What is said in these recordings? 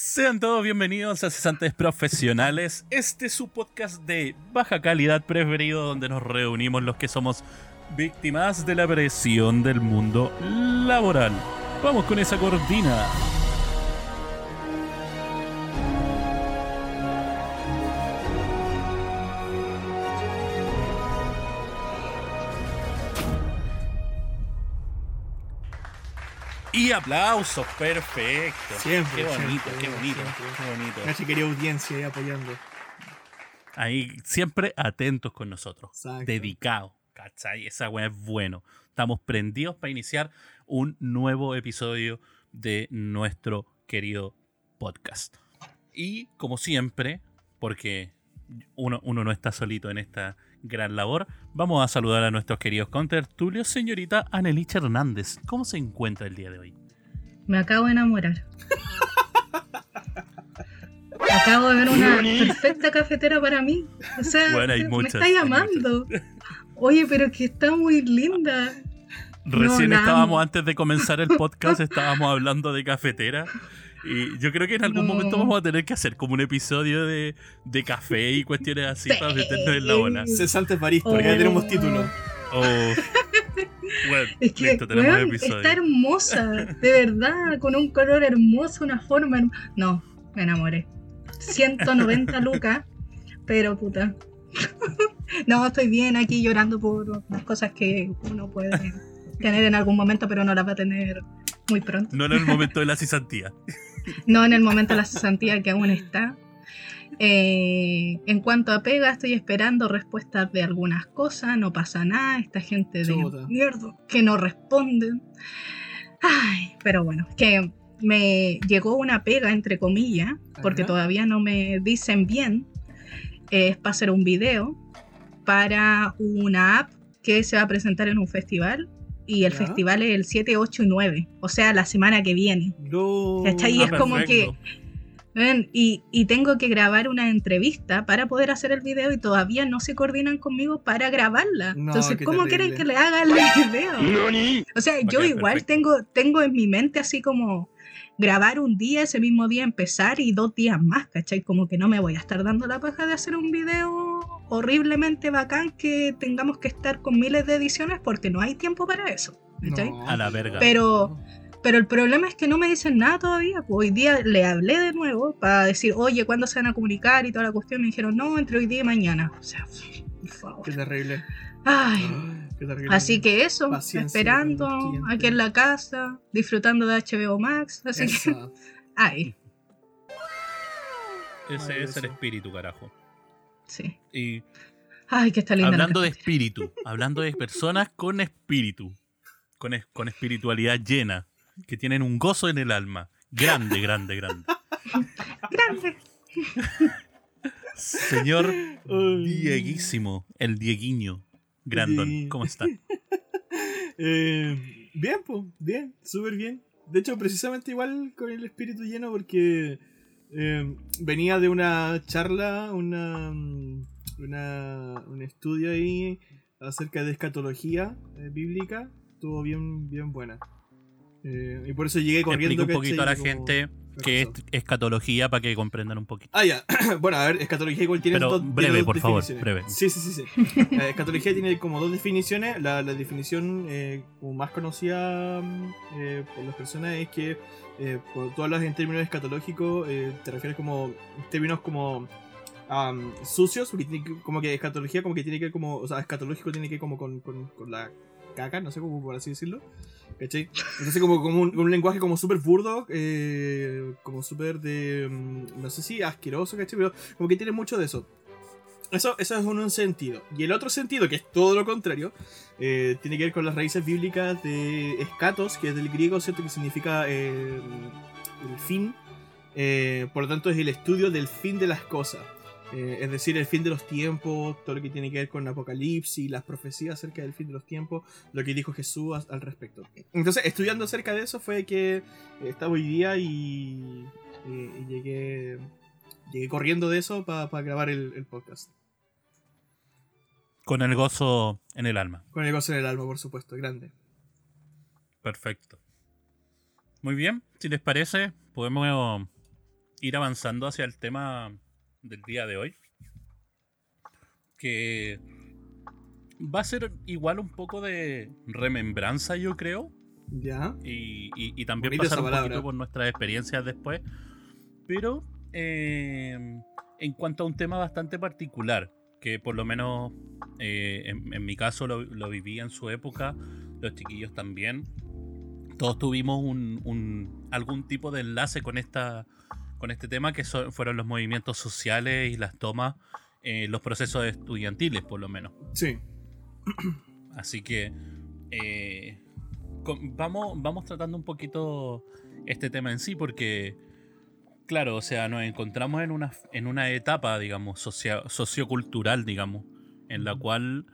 Sean todos bienvenidos a Cesantes Profesionales. Este es su podcast de baja calidad preferido donde nos reunimos los que somos víctimas de la presión del mundo laboral. Vamos con esa cortina. Y aplausos, perfecto. Siempre. Qué bonito, siempre, qué bonito, siempre. qué bonito. Gracias, querida audiencia ahí apoyando. Ahí siempre atentos con nosotros. Exacto. Dedicados. ¿Cachai? Esa weá es bueno. Estamos prendidos para iniciar un nuevo episodio de nuestro querido podcast. Y como siempre, porque uno, uno no está solito en esta gran labor, vamos a saludar a nuestros queridos contertulios, señorita Anelich Hernández. ¿Cómo se encuentra el día de hoy? Me acabo de enamorar. Acabo de ver una perfecta cafetera para mí. O sea, Bueno, hay me muchas, está hay llamando. Oye, pero es que está muy linda. Recién estábamos, amo. antes de comenzar el podcast, estábamos hablando de cafetera. Y yo creo que en algún No. momento vamos a tener que hacer como un episodio de, de café y cuestiones así Sí. para meternos en la ola. Cesantes Baristas, Oh. ya tenemos título. Oh. Bueno, Es que listo, episodio. está hermosa, de verdad, con un color hermoso, una forma. herm- No, me enamoré. 190 lucas, pero puta. No, estoy bien aquí llorando por las cosas que uno puede tener en algún momento, pero no las va a tener muy pronto. No en el momento de la cesantía. No en el momento de la cesantía que aún está. Eh, en cuanto a pega, estoy esperando respuestas de algunas cosas. No pasa nada. Esta gente de mierda que no responden. Ay, pero bueno, que me llegó una pega, entre comillas, porque Ajá. todavía no me dicen bien. Es para hacer un video para una app que se va a presentar en un festival. Y el Ya. festival es el 7, 8 y 9. O sea, la semana que viene. No. ¿Cachai? Y Ah, es como perfecto. Ven, y, y tengo que grabar una entrevista para poder hacer el video y todavía no se coordinan conmigo para grabarla. No, Entonces, ¿cómo terrible. quieren que le haga el video? O sea, yo igual perfecto. tengo, tengo en mi mente así como grabar un día, ese mismo día empezar y dos días más, ¿cachai? Como que no me voy a estar dando la paja de hacer un video horriblemente bacán que tengamos que estar con miles de ediciones porque no hay tiempo para eso. No, A la verga. Pero- Pero el problema es que no me dicen nada todavía. pues hoy día le hablé de nuevo para decir, oye, ¿cuándo se van a comunicar? Y toda la cuestión. Me dijeron, no, entre hoy día y mañana. O sea, por favor. Qué terrible. Ay. Qué terrible. Así que eso, Paciencia esperando aquí en la casa, disfrutando de HBO Max. Así que, Eso. ay, Ese es el Maravilloso. espíritu, carajo. Sí. Y Ay, que está linda. la hablando de espíritu, hablando de personas con espíritu, con, es- con espiritualidad llena, que tienen un gozo en el alma. Grande, grande, grande. Grande. Señor. Dieguísimo, el Dieguiño. Grandon, ¿cómo está? Eh, bien, pues, bien, súper bien. De hecho, precisamente igual con el espíritu lleno porque eh, venía de una charla, una, una- un estudio ahí acerca de escatología eh, bíblica. Estuvo bien, bien buena. Eh, y por eso llegué corriendo. Explica un poquito a la gente qué es escatología para que comprendan un poquito. Ah, ya. bueno, a ver, escatología igual tiene Pero dos, tiene breve, dos por favor, breve. Sí, sí, sí. sí. La escatología tiene como dos definiciones. La, la definición eh, como más conocida mm, eh, por las personas es que eh, cuando tú hablas en términos escatológicos, eh, te refieres como en términos como am, sucios, porque tiene que- como que escatología como que tiene que ver como, o sea, escatológico tiene que ver como con, con, con la caca, no sé cómo por así decirlo. ¿Cachai? Entonces como, un, lenguaje como súper burdo, eh, como súper de, mm, no sé si asqueroso, ¿cachai? Pero como que tiene mucho de eso. Eso, eso es un, sentido. Y el otro sentido, que es todo lo contrario, eh, tiene que ver con las raíces bíblicas de escatos, que es del griego, ¿cierto? Que significa eh, el fin. Por lo tanto, es el estudio del fin de las cosas. Eh, es decir, el fin de los tiempos, todo lo que tiene que ver con Apocalipsis, las profecías acerca del fin de los tiempos, lo que dijo Jesús al respecto. Entonces, estudiando acerca de eso fue que eh, estaba hoy día y, y- y llegué, llegué corriendo de eso para grabar el, el podcast. Con el gozo en el alma. Con el gozo en el alma, por supuesto, grande. Perfecto. Muy bien, si les parece, podemos ir avanzando hacia el tema del día de hoy. Que va a ser igual un poco de remembranza, yo creo. Ya. Y, y- y también Bonita pasar un palabra. poquito por nuestras experiencias después. Pero eh, en cuanto a un tema bastante particular, que por lo menos eh, en, en mi caso lo, lo viví en su época, los chiquillos también. Todos tuvimos un, un- algún tipo de enlace con esta con este tema que son- fueron los movimientos sociales y las tomas, eh, los procesos estudiantiles por lo menos. Sí. Así que eh, con- vamos, vamos tratando un poquito este tema en sí, porque, claro, o sea, nos encontramos en una, en una etapa, digamos, socia- sociocultural, digamos, en la cual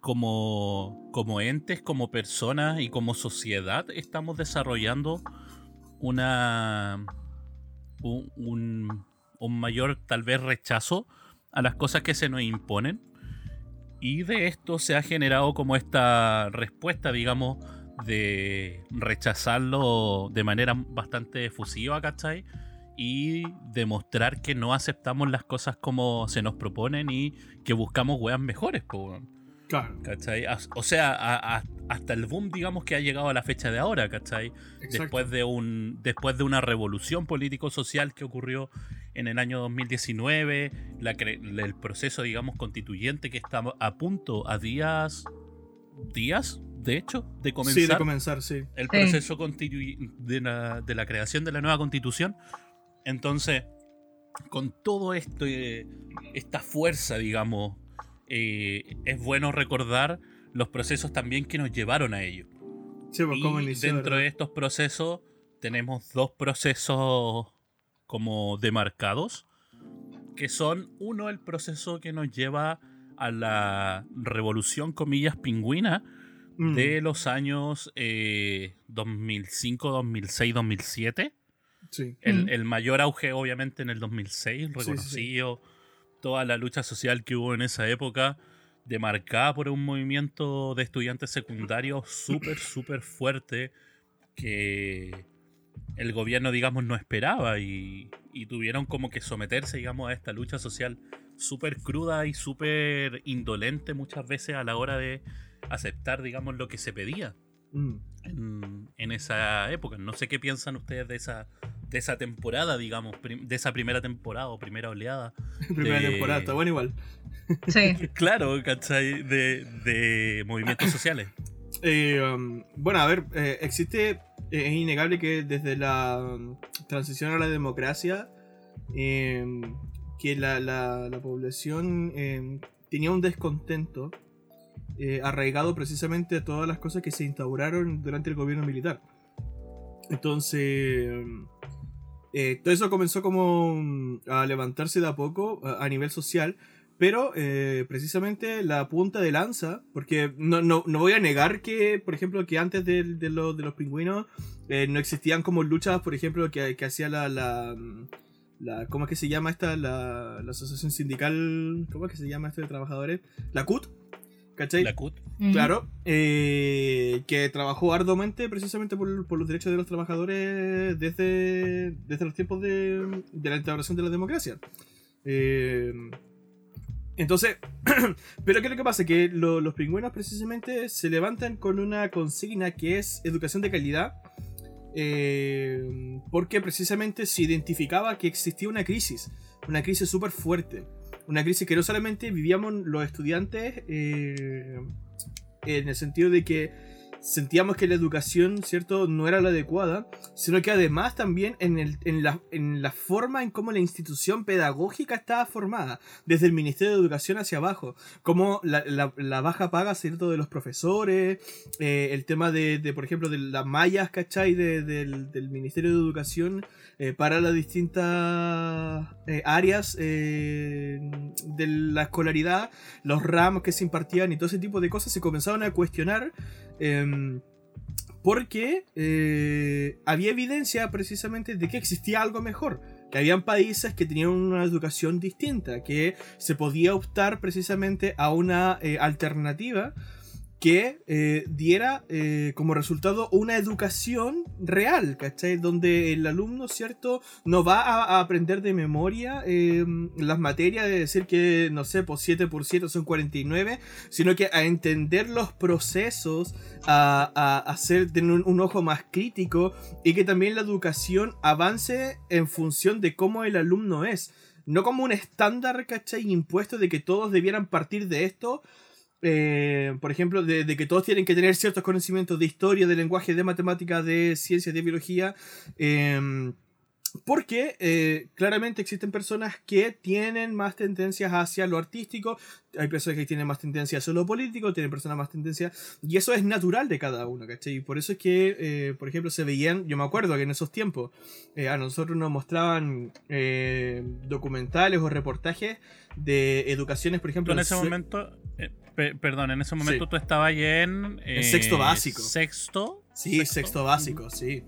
como, como entes, como personas y como sociedad estamos desarrollando una un, un- mayor tal vez rechazo a las cosas que se nos imponen y de esto se ha generado como esta respuesta, digamos, de rechazarlo de manera bastante efusiva, ¿cachai? Y demostrar que no aceptamos las cosas como se nos proponen y que buscamos weas mejores. Claro. ¿cachai? O sea, a- a- hasta el boom, digamos, que ha llegado a la fecha de ahora, ¿cachai? Exacto. después de un después de una revolución político social que ocurrió en el año 2019 la cre- el proceso digamos constituyente que está a punto a días días de hecho de comenzar Sí, de comenzar, sí. el Sí. proceso constitu- de la, de la creación de la nueva constitución entonces con todo esto esta fuerza digamos eh, es bueno recordar los procesos también que nos llevaron a ello Sí, pues cómo y inició. dentro ¿verdad? de estos procesos tenemos dos procesos como demarcados, que son uno el proceso que nos lleva a la revolución, comillas, pingüina Mm, de los años eh, 2005, 2006, 2007. Sí. El, Mm. el mayor auge obviamente en el 2006, sí, sí. Toda la lucha social que hubo en esa época, demarcada por un movimiento de estudiantes secundarios súper, súper fuerte que el gobierno, digamos, no esperaba y, y tuvieron como que someterse, digamos, a esta lucha social súper cruda y súper indolente muchas veces a la hora de aceptar, digamos, lo que se pedía Mm. En, en esa época. No sé qué piensan ustedes de esa, de esa temporada, digamos, prim- de esa primera temporada o primera oleada. Primera de- temporada, está bueno igual. Sí. Claro, ¿cachai? De, de movimientos sociales. Eh, um, bueno, a ver, eh, existe, eh, es innegable que desde la um, transición a la democracia, eh, que la, la- la población eh, tenía un descontento eh, arraigado precisamente a todas las cosas que se instauraron durante el gobierno militar. Entonces, eh, todo eso comenzó como um, a levantarse de a poco a, nivel social. Pero eh, precisamente la punta de lanza, porque no, no, no voy a negar que, por ejemplo, que antes de, de, lo- de los pingüinos no existían como luchas, por ejemplo, que, que hacía la, la, la- ¿Cómo es que se llama esta? La, la asociación sindical. ¿Cómo es que se llama esto de trabajadores? La CUT. ¿Cachai? La CUT. Mm. Claro, eh, que trabajó arduamente precisamente por, por los derechos de los trabajadores desde, desde los tiempos de, de la instauración de la democracia. Eh, entonces, pero ¿qué es lo que pasa? Que lo- los pingüinos precisamente se levantan con una consigna que es educación de calidad. eh, porque precisamente se identificaba que existía una crisis, una crisis súper fuerte, una crisis que no solamente vivíamos los estudiantes eh, en el sentido de que sentíamos que la educación, ¿cierto?, no era la adecuada, sino que además también en, el- en la, en la forma en cómo la institución pedagógica estaba formada, desde el Ministerio de Educación hacia abajo, como la, la- la baja paga, ¿cierto?, de los profesores, eh, el tema de, de, por ejemplo, de las mallas, ¿cachai?, de- del, del Ministerio de Educación eh, para las distintas eh, áreas eh, de la escolaridad, los ramos que se impartían y todo ese tipo de cosas se comenzaron a cuestionar em, porque eh, había evidencia precisamente de que existía algo mejor, que habían países que tenían una educación distinta, que se podía optar precisamente a una eh, alternativa que eh, diera eh, como resultado una educación real, ¿cachai? Donde el alumno, ¿cierto? No va a, aprender de memoria em, las materias de decir que, no sé, pues 7 por 7 son 49, sino que a entender los procesos, a, hacer tener un, un, ojo más crítico y que también la educación avance en función de cómo el alumno es. No como un estándar, ¿cachai? Impuesto de que todos debieran partir de esto, eh, por ejemplo, de, que todos tienen que tener ciertos conocimientos de historia, de lenguaje, de matemática, de ciencias, de biología. Em, porque eh, claramente existen personas que tienen más tendencias hacia lo artístico, hay personas que tienen más tendencias hacia lo político, tienen personas más tendencias, y eso es natural de cada uno, ¿cachai? Y por eso es que, eh, por ejemplo, se veían, yo me acuerdo que en esos tiempos a nosotros nos mostraban documentales o reportajes de educaciones, por ejemplo. en ese momento perdón, en ese momento tú estabas en. en sexto eh, básico. ¿Sexto? Sí, sexto, básico, sí.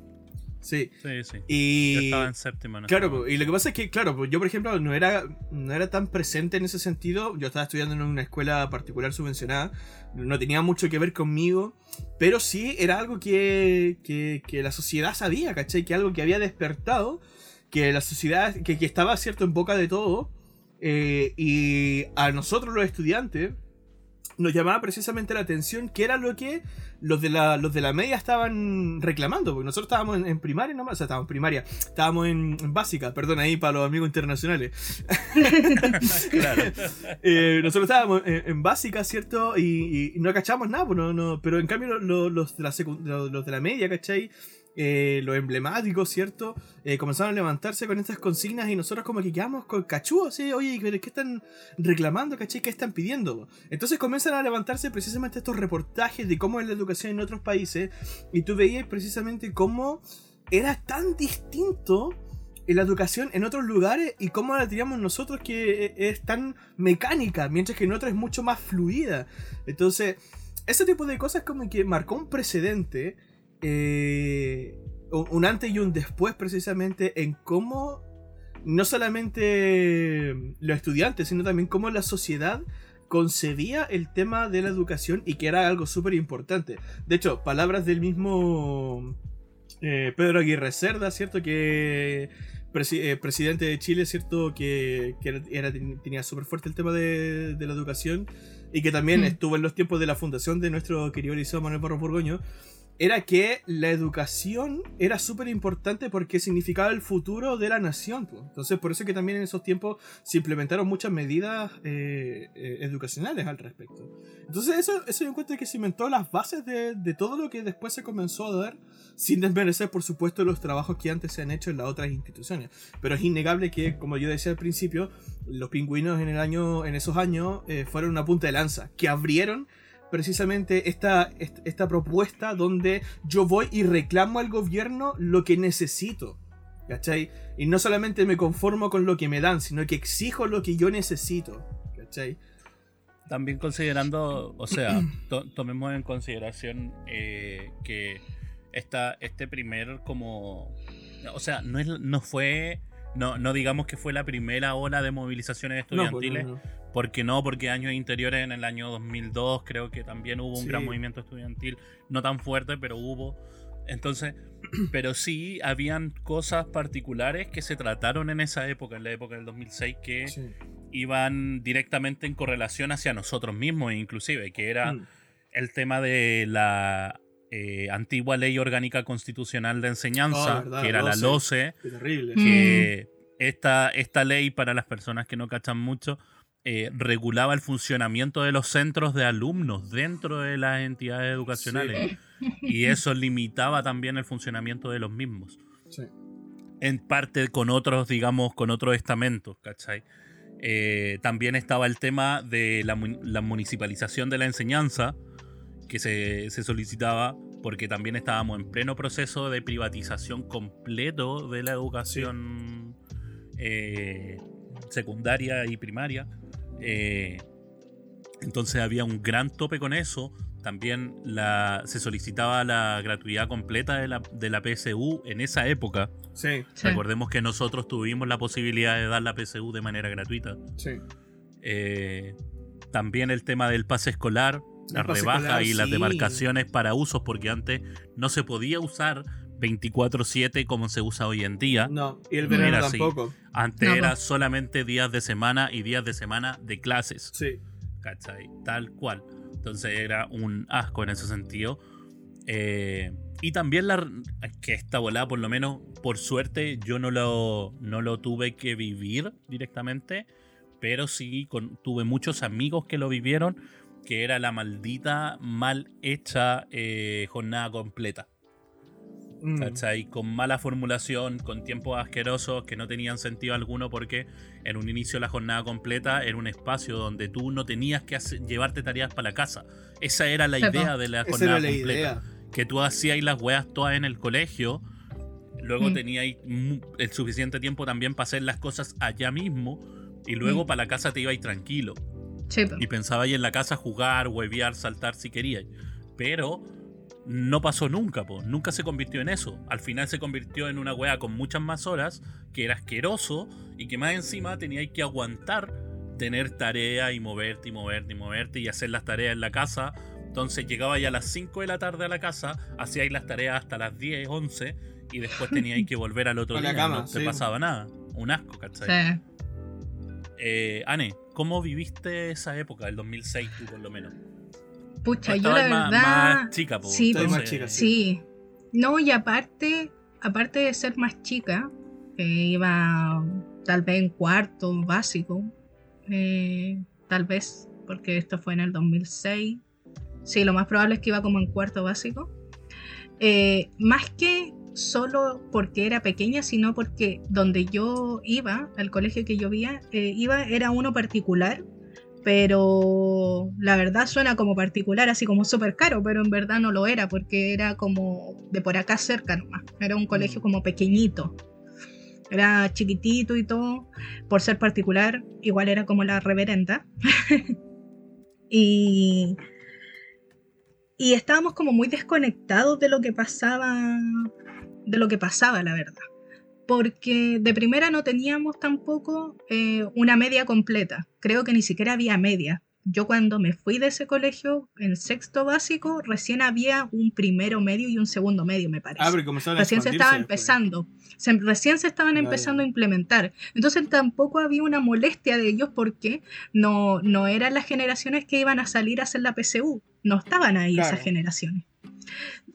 Sí. Sí, sí. Y. Yo estaba en séptimo. claro, y lo que pasa es que, claro, yo, por ejemplo, no era, no era tan presente en ese sentido. Yo estaba estudiando en una escuela particular subvencionada. No tenía mucho que ver conmigo. Pero sí era algo que, que, que la sociedad sabía, ¿cachai? Que algo que había despertado. Que la sociedad, que, que estaba, cierto, en boca de todo. Eh, y a nosotros los estudiantes, nos llamaba precisamente la atención que era lo que los de la, los de la media estaban reclamando, porque nosotros estábamos en, primaria nomás, o sea, estábamos en primaria, estábamos en, básica, perdón ahí para los amigos internacionales. claro. Eh, nosotros estábamos en, básica, ¿cierto? Y, no cachamos nada, pues no, no, pero en cambio los, de la los de la media, ¿cachai? Eh, lo emblemático, ¿cierto? Eh, comenzaron a levantarse con estas consignas y nosotros como que quedamos con cachúos, ¿sí? Oye, ¿qué están reclamando, caché? ¿Qué están pidiendo? Entonces comienzan a levantarse precisamente estos reportajes de cómo es la educación en otros países y tú veías precisamente cómo era tan distinto la educación en otros lugares y cómo la teníamos nosotros que e, es tan mecánica, mientras que en otros es mucho más fluida. Entonces, ese tipo de cosas como que marcó un precedente eh, un antes y un después precisamente en cómo no solamente los estudiantes, sino también cómo la sociedad concebía el tema de la educación y que era algo súper importante. De hecho, palabras del mismo eh, Pedro Aguirre Cerda, ¿cierto? Que eh, presidente de Chile, ¿cierto? Que, era, tenía súper fuerte el tema de, la educación y que también mm. estuvo en los tiempos de la fundación de nuestro querido Liceo Manuel Barro Borgoño era que la educación era súper importante porque significaba el futuro de la nación. Entonces, por eso que también en esos tiempos se implementaron muchas medidas eh, eh, educacionales al respecto. Entonces, eso, eso yo encuentro que cimentó las bases de, de, todo lo que después se comenzó a dar, sin desmerecer, por supuesto, los trabajos que antes se han hecho en las otras instituciones. Pero es innegable que, como yo decía al principio, los pingüinos en, el año, en esos años eh, fueron una punta de lanza, que abrieron precisamente esta, esta propuesta donde yo voy y reclamo al gobierno lo que necesito. ¿Cachai? Y no solamente me conformo con lo que me dan, sino que exijo lo que yo necesito. ¿Cachai? También considerando, o sea, tomemos en consideración eh, que esta, este primer como... O sea, no, es, no fue... No, no digamos que fue la primera ola de movilizaciones pues, estudiantiles, porque no, porque años interiores, en el año 2002 creo que también hubo un gran movimiento estudiantil, no tan fuerte, pero hubo. Entonces, pero sí habían cosas particulares que se trataron en esa época, en la época del 2006, que iban directamente en correlación hacia nosotros mismos, inclusive, que era mm. el tema de la eh, antigua ley orgánica constitucional de enseñanza, ah, que era la LOCE, que mm. esta, esta ley, para las personas que no cachan mucho, eh, regulaba el funcionamiento de los centros de alumnos dentro de las entidades educacionales. Y eso limitaba también el funcionamiento de los mismos. En parte con otros, digamos, con otros estamentos, ¿cachai? Eh, también estaba el tema de la, municipalización de la enseñanza, que se, solicitaba, porque también estábamos en pleno proceso de privatización completo de la educación eh, secundaria y primaria. Eh, entonces había un gran tope con eso. También la, se solicitaba la gratuidad completa de la, de la PSU en esa época. Sí. Recordemos que nosotros tuvimos la posibilidad de dar la PSU de manera gratuita. Sí. Eh, también el tema del pase escolar, rebajas escolar, y las demarcaciones para usos, porque antes no se podía usar 24/7 como se usa hoy en día. No, y el No verano era así. tampoco. Antes No, era solamente días de semana y días de semana de clases. Sí. ¿Cachai? Tal cual. Entonces era un asco en ese sentido. Eh, y también la que esta volada, por lo menos, por suerte, yo no lo, no lo tuve que vivir directamente. Pero sí con- tuve muchos amigos que lo vivieron. Que era la maldita mal hecha eh, jornada completa. Mm. ¿cachai? Con mala formulación, con tiempos asquerosos que no tenían sentido alguno porque en un inicio la jornada completa era un espacio donde tú no tenías que hacer- llevarte tareas para la casa. Esa era la idea de la jornada la completa. idea. Que tú hacías las weas todas en el colegio, luego Mm. tenías el suficiente tiempo también para hacer las cosas allá mismo y luego Mm. para la casa te ibas tranquilo Y pensaba ahí en la casa jugar, huevear, saltar si querías. Pero no pasó nunca, po. nunca se convirtió en eso. Al final se convirtió en una wea con muchas más horas, que era asqueroso y que más encima teníais que aguantar tener tarea y moverte y moverte y moverte y hacer las tareas en la casa. Entonces llegaba ya a las 5 de la tarde a la casa, hacíais las tareas hasta las 10, 11 y después teníais que volver al otro día. cama, no te sí. pasaba nada. Un asco, ¿cachai? Sí. Eh, Ane, ¿cómo viviste esa época, el 2006 tú por lo menos? Pucha, yo la verdad. más, chica, po, sí, más chica, Sí. No, y aparte, aparte de ser más chica, que iba tal vez en cuarto básico, eh, tal vez, porque esto fue en el 2006. Sí, lo más probable es que iba como en cuarto básico. Eh, más que solo porque era pequeña, sino porque donde yo iba, el colegio que yo iba, eh, iba era uno particular, pero la verdad suena como particular, así como súper caro, pero en verdad no lo era, porque era como de por acá cerca nomás. Era un colegio Mm. como pequeñito. Era chiquitito y todo. Por ser particular, igual era como la reverenda. y, y estábamos como muy desconectados de lo que pasaba, de lo que pasaba, la verdad. Porque de primera no teníamos tampoco eh, una media completa. Creo que ni siquiera había media. Yo cuando me fui de ese colegio, en sexto básico, recién había un primero medio y un segundo medio, me parece Ah, recién se estaba empezando. Se- recién se estaban empezando a implementar. Entonces tampoco había una molestia de ellos porque no, no eran las generaciones que iban a salir a hacer la PSU. No estaban ahí Claro. esas generaciones.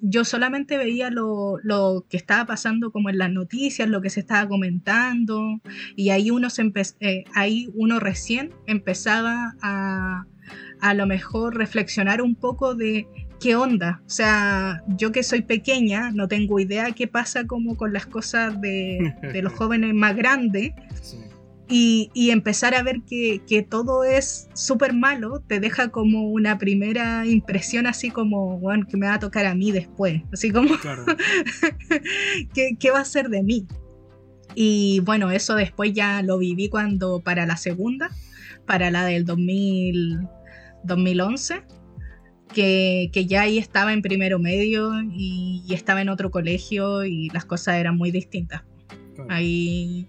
Yo solamente veía lo, lo que estaba pasando como en las noticias, lo que se estaba comentando, y ahí uno, se eh, ahí uno recién empezaba a a lo mejor reflexionar un poco de qué onda. O sea, yo que soy pequeña, no tengo idea qué pasa como con las cosas de, de los jóvenes más grandes. Sí. Y, y empezar a ver que, que todo es súper malo, te deja como una primera impresión así como, bueno, que me va a tocar a mí después. Así como, Claro. ¿qué, qué va a ser de mí? Y bueno, eso después ya lo viví cuando para la segunda, para la del 2000, 2011, que, que ya ahí estaba en primero medio y, y estaba en otro colegio y las cosas eran muy distintas. Claro. Ahí,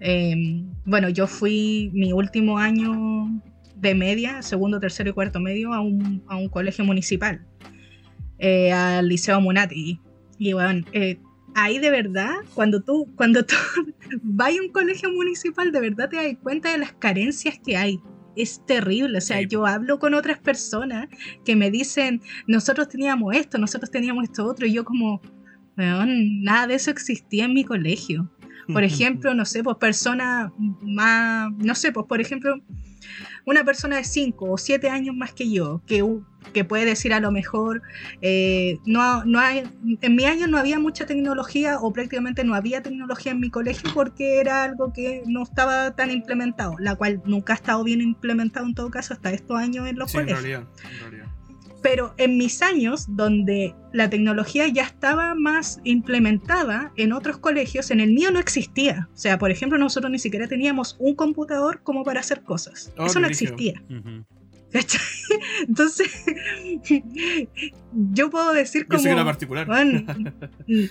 eh, bueno, yo fui mi último año de media, segundo, tercero y cuarto medio, a un, a un colegio municipal, eh, al Liceo Munati. Y bueno, eh, ahí de verdad, cuando tú, cuando tú vas a un colegio municipal, de verdad te das cuenta de las carencias que hay. Es terrible, o sea, Sí. yo hablo con otras personas que me dicen, nosotros teníamos esto, nosotros teníamos esto otro, y yo como, "Weón, nada de eso existía en mi colegio. Por ejemplo, no sé, pues personas más, no sé, pues por ejemplo, una persona de 5 o 7 años más que yo, que, que puede decir a lo mejor, eh, no, no hay, en mi año no había mucha tecnología o prácticamente no había tecnología en mi colegio porque era algo que no estaba tan implementado, la cual nunca ha estado bien implementado en todo caso hasta estos años en los Sí, en colegios realidad, en realidad. Pero en mis años donde la tecnología ya estaba más implementada en otros colegios, en el mío no existía. O sea, por ejemplo, nosotros ni siquiera teníamos un computador como para hacer cosas. Oh, Eso no existía. Entonces, yo puedo decir Yo como... soy una particular. "Bueno,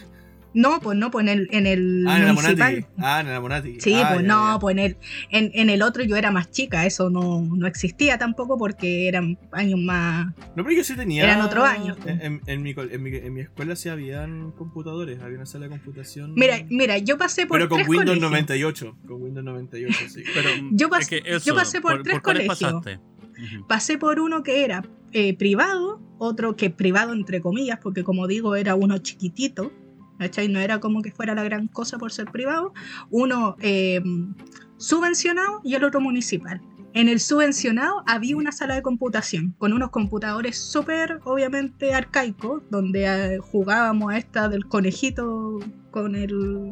No, pues no, pues en el, en el Ah, en la municipal. Monati. Ah, en la Monati. Sí, Ah, pues ya, no, ya. pues en el, en, en el otro yo era más chica, eso no, no existía tampoco porque eran años más... No, pero yo sí tenía. Eran otros años, pues. En, en- mi, col- en, mi, en mi escuela sí habían computadores, había una sala de computación. Mira, mira, yo pasé por pero con tres Windows colegios. 98. Con Windows 98, sí. Pero, Yo es pas- que yo pasé por tres cuáles colegios. pasaste? Pasé por uno que era eh, privado, otro que privado entre comillas, porque como digo era uno chiquitito, ¿cachai? No era como que fuera la gran cosa por ser privado. Uno eh, subvencionado y el otro municipal. En el subvencionado había una sala de computación con unos computadores súper, obviamente, arcaicos, donde eh, jugábamos a esta del conejito con el...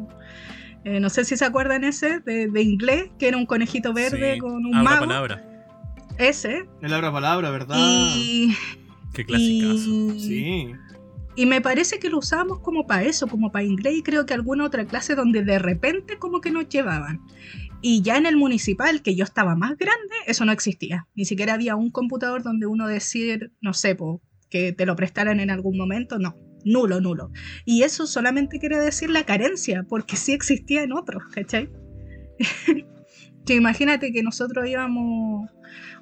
eh, no sé si se acuerdan ese de, de inglés, que era un conejito verde Sí, con un mago. palabra. Ese. El abra palabra, ¿verdad? Y, Qué clasicazo. y, Sí. Y me parece que lo usábamos como para eso, como para inglés y creo que alguna otra clase donde de repente como que nos llevaban. Y ya en el municipal, que yo estaba más grande, eso no existía. Ni siquiera había un computador donde uno decir, no sé, que te lo prestaran en algún momento. No, nulo, nulo. Y eso solamente quiere decir la carencia, porque sí existía en otros, ¿cachai? imagínate que nosotros íbamos,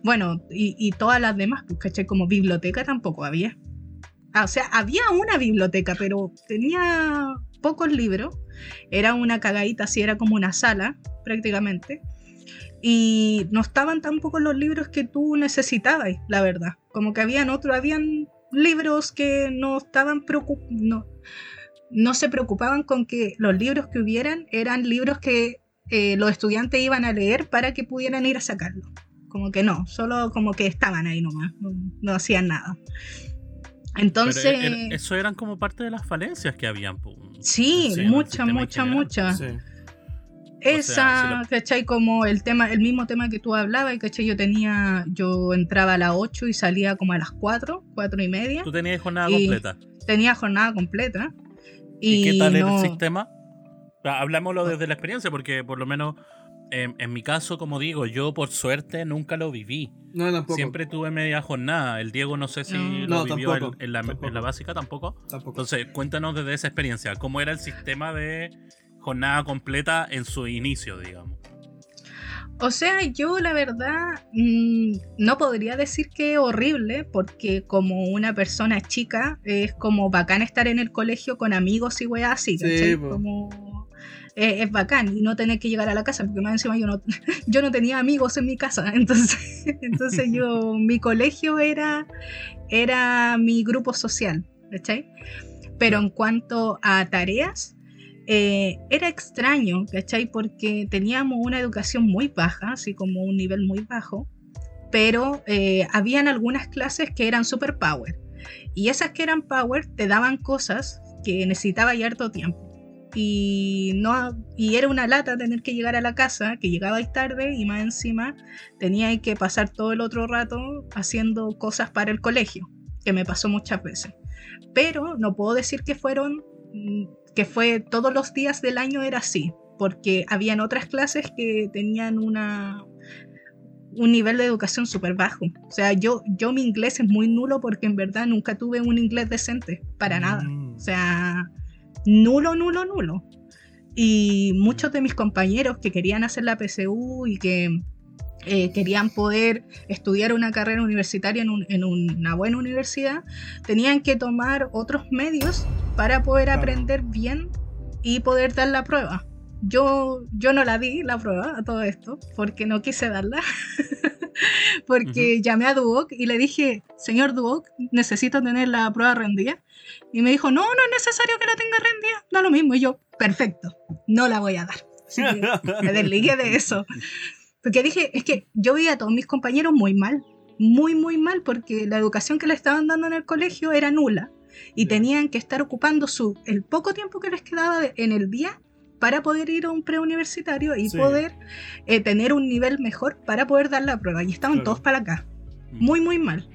bueno, y todas las demás, pues, ¿cachai? Como biblioteca tampoco había. Ah, o sea, había una biblioteca, pero tenía pocos libros. Era una cagadita, así era como una sala, prácticamente. Y no estaban tampoco los libros que tú necesitabas, la verdad. Como que habían otros, habían libros que no estaban no, no se preocupaban con que los libros que hubieran eran libros que eh, los estudiantes iban a leer para que pudieran ir a sacarlo. Como que no, solo como que estaban ahí nomás, no, no hacían nada. Pero Entonces, era- era- eso eran como parte de las falencias que habían. sí, Sí, en el mucha, sistema en mucha, general. mucha. sí. Esa, sea, si ¿cachai? Como el tema, el mismo tema que tú hablabas, ¿cachai? Yo tenía, yo entraba a las 8 y salía como a las 4, 4 y media. Tú tenías jornada completa. Tenía jornada completa. ¿Y, Y, qué tal era no- el sistema? Ah, Hablámoslo desde la experiencia, porque por lo menos en, en mi caso, como digo, yo por suerte nunca lo viví. No, tampoco. Siempre tuve media jornada. El Diego no sé si No. lo No, vivió en- tampoco, en, la, en tampoco. la básica tampoco. Tampoco. Entonces, cuéntanos desde esa experiencia, ¿cómo era el sistema de jornada completa en su inicio, digamos? O sea, yo la verdad mm, no podría decir que horrible, porque como una persona chica es como bacán estar en el colegio con amigos y weas así, Sí. Como eh, es bacán y no tener que llegar a la casa, porque más encima yo no, yo no tenía amigos en mi casa, entonces, entonces yo, mi colegio era, era mi grupo social, ¿cachai? Pero en cuanto a tareas, eh, era extraño, ¿cachai? Porque teníamos una educación muy baja, así como un nivel muy bajo, pero eh, habían algunas clases que eran super power. Y esas que eran power te daban cosas que necesitaba ya harto tiempo. Y, no, y era una lata tener que llegar a la casa, que llegabais tarde y más encima tenía que pasar todo el otro rato haciendo cosas para el colegio, que me pasó muchas veces. Pero no puedo decir que fueron mm, que fue todos los días del año era así, porque habían otras clases que tenían una un nivel de educación súper bajo. O sea, yo, yo mi inglés es muy nulo porque en verdad nunca tuve un inglés decente, para nada. Mm. O sea, nulo, nulo, nulo. Y muchos de mis compañeros que querían hacer la PSU y que eh, querían poder estudiar una carrera universitaria en, un- en una buena universidad, tenían que tomar otros medios para poder Claro. aprender bien y poder dar la prueba. Yo, yo no la di, la prueba, a todo esto, porque no quise darla. porque llamé a Duoc y le dije, señor Duoc, necesito tener la prueba rendida. Y me dijo, no, no es necesario que la tenga rendida, da lo mismo. Y yo, perfecto, no la voy a dar. Así que me desligué de eso. Porque dije, es que yo veía a todos mis compañeros muy mal, muy, muy mal, porque la educación que le estaban dando en el colegio era nula y tenían que estar ocupando su, el poco tiempo que les quedaba en el día para poder ir a un preuniversitario y Sí. poder eh, tener un nivel mejor para poder dar la prueba. Y estaban Claro. todos para acá, muy, muy mal.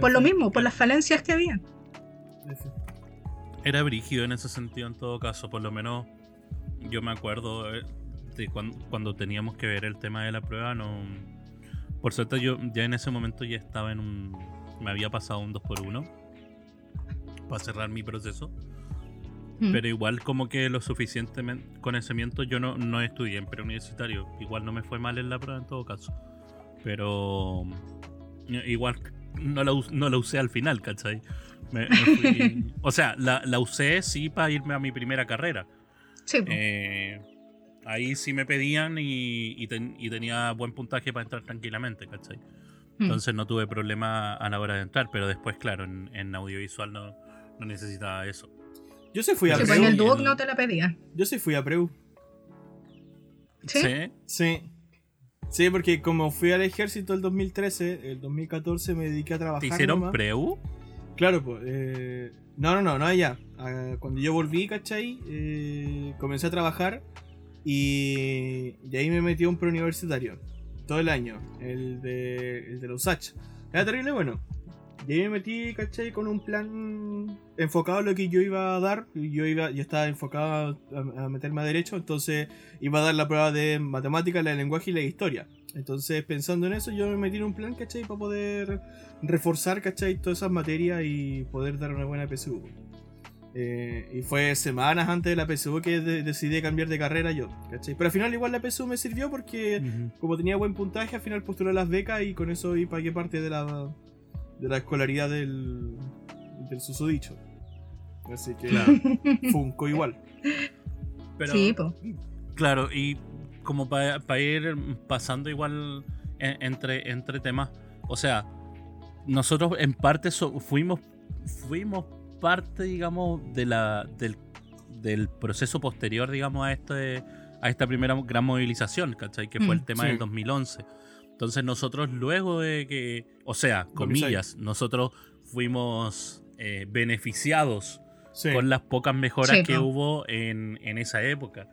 Por lo mismo, por las falencias que había. Era brígido en ese sentido en todo caso, por lo menos yo me acuerdo eh, de cuan- cuando, teníamos que ver el tema de la prueba, no... Por suerte yo ya en ese momento ya estaba en un... Me había pasado un 2x1 para cerrar mi proceso. Mm. Pero igual como que lo suficiente conocimiento yo no, no estudié en preuniversitario. Igual no me fue mal en la prueba en todo caso. Pero mm, igual no la, no la usé al final, ¿cachai? Me- me fui- o sea, la, la usé sí para irme a mi primera carrera. Sí. Eh, ahí sí me pedían y, y ten- y tenía buen puntaje para entrar tranquilamente, ¿cachai? Mm. Entonces no tuve problema a la hora de entrar, pero después, claro, en, en audiovisual no, no necesitaba eso. Yo sí fui a pues en Preu. el Duoc no te la pedía. Yo sí fui a Preu. ¿Sí? Sí. Sí, porque como fui al ejército el 2013, el 2014 me dediqué a trabajar. ¿Te hicieron nomás. preu? Claro, pues. eh, no, no, no, no allá. Ah, cuando yo volví, ¿cachai? Eh, comencé a trabajar y, y ahí me metí a un preuniversitario. Todo el año. El de, el de la USACH. Era terrible bueno. Y me metí, ¿cachai? Con un plan enfocado en lo que yo iba a dar. Yo, iba, yo estaba enfocado a, a meterme a derecho, entonces iba a dar la prueba de matemática, la de lenguaje y la de historia. Entonces, pensando en eso, yo me metí en un plan, ¿cachai? Para poder reforzar, ¿cachai? Todas esas materias y poder dar una buena PSU. Eh, y fue semanas antes de la PSU que de- decidí cambiar de carrera yo, ¿cachai? Pero al final igual la PSU me sirvió porque como tenía buen puntaje, al final postulé a las becas y con eso y pagué parte de la, de la escolaridad del, del susodicho. Así que Claro. Funko igual. Pero, Sí, po. Claro, y como para ir pasando igual en- entre, entre temas, o sea, nosotros en parte so- fuimos, fuimos parte, digamos, de la, del, del proceso posterior, digamos, a este a esta primera gran movilización, ¿cachai? Que fue Mm, el tema sí. del 2011. Entonces nosotros luego de que, o sea, comillas, nosotros fuimos eh, beneficiados Sí. con las pocas mejoras Sí, que hubo en, en esa época.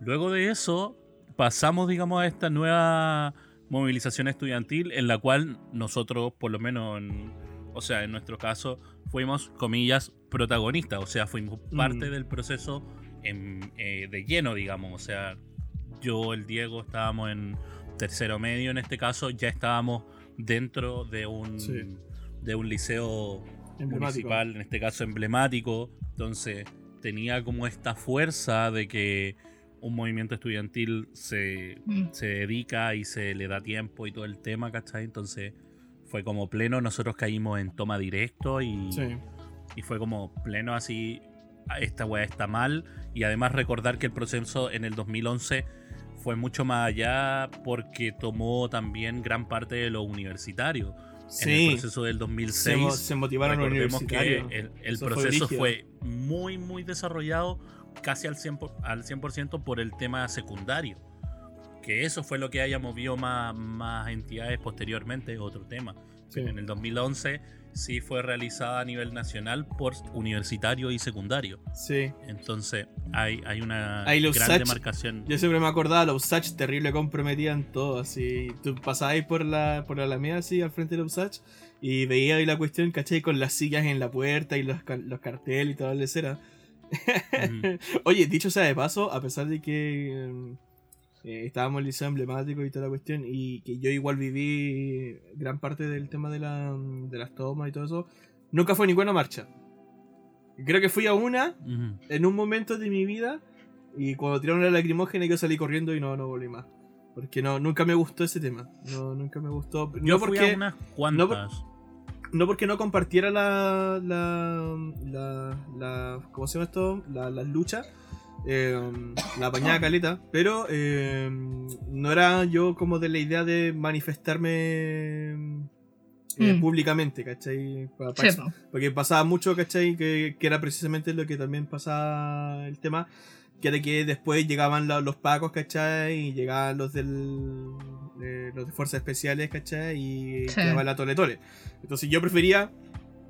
Luego de eso, pasamos, digamos, a esta nueva movilización estudiantil en la cual nosotros, por lo menos, en- o sea, en nuestro caso, fuimos, comillas, protagonistas, o sea, fuimos parte Mm. del proceso en- eh, de lleno, digamos, o sea, yo, el Diego, estábamos en tercero medio, en este caso, ya estábamos dentro de un, Sí. de un liceo municipal, en este caso emblemático, entonces tenía como esta fuerza de que un movimiento estudiantil se, Mm. se dedica y se le da tiempo y todo el tema, ¿cachai? Entonces fue como pleno, nosotros caímos en toma directo y, Sí. y fue como pleno así, "Ah, esta weá está mal y además recordar que el proceso en el 2011 fue mucho más allá porque tomó también gran parte de lo universitario. En el proceso del Se, 2006 mo- se motivaron los universitarios. que el, el Eso fue proceso fue, muy, muy desarrollado casi al 100%, por, al 100% por el tema secundario. Que eso fue lo que haya movido más, más entidades posteriormente, otro tema. Sí. En el 2011 sí fue realizada a nivel nacional por universitario y secundario. Sí. Entonces hay, hay una gran Sach- demarcación. Yo siempre me acordaba, los Usach terrible comprometían todo, así. Tú pasabas ahí por la, por la Alameda, así, al frente de los Usach, y veías ahí la cuestión, ¿cachai? Con las sillas en la puerta y los, los carteles y toda la lecera. Ujú. Oye, dicho sea de paso, a pesar de que eh, estábamos en el liceo emblemático y toda la cuestión, y que yo igual viví gran parte del tema de, la, de las tomas y todo eso, nunca fue ninguna marcha. Creo que fui a una Ujú. en un momento de mi vida y cuando tiraron la lacrimógena yo salí corriendo y no, no volví más. Porque no, nunca me gustó ese tema. No, nunca me gustó. Yo No fui porque, a unas no cuantas. no porque no compartiera la, la, la, la- ¿cómo se llama esto? La- las luchas. Eh, la apañada caleta. Pero eh, no era yo como de la idea de manifestarme eh, Mm. públicamente, ¿cachai? Porque pasaba mucho, ¿cachai? Que, que era precisamente lo que también pasaba el tema. Que era que después llegaban la- los pacos, ¿cachai? Y llegaban los del. eh, los de fuerzas especiales, ¿cachai? Y Sí. quedaba la tole tole. Entonces yo prefería,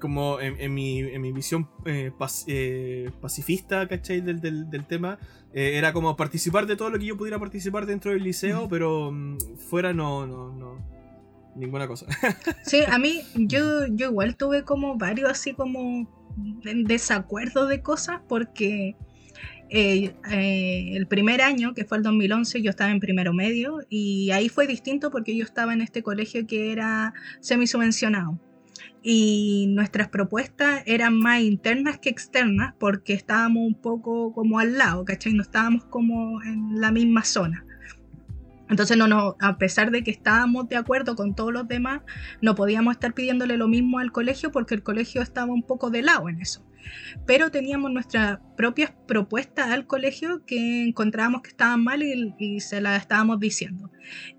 como en, en mi, en mi visión eh, pas- eh, pacifista, ¿cachai? Del, del, del tema, eh, era como participar de todo lo que yo pudiera participar dentro del liceo, pero mm, fuera no, no, no. Ninguna cosa. Sí, a mí, yo, yo igual tuve como varios así como de- desacuerdos de cosas porque eh, eh, el primer año, que fue el 2011, yo estaba en primero medio y ahí fue distinto porque yo estaba en este colegio que era semi-subvencionado. Y nuestras propuestas eran más internas que externas porque estábamos un poco como al lado, ¿cachai? No estábamos como en la misma zona. Entonces, no, no, a pesar de que estábamos de acuerdo con todos los demás, no podíamos estar pidiéndole lo mismo al colegio porque el colegio estaba un poco de lado en eso. Pero teníamos nuestras propias propuestas al colegio que encontrábamos que estaban mal y, se las estábamos diciendo.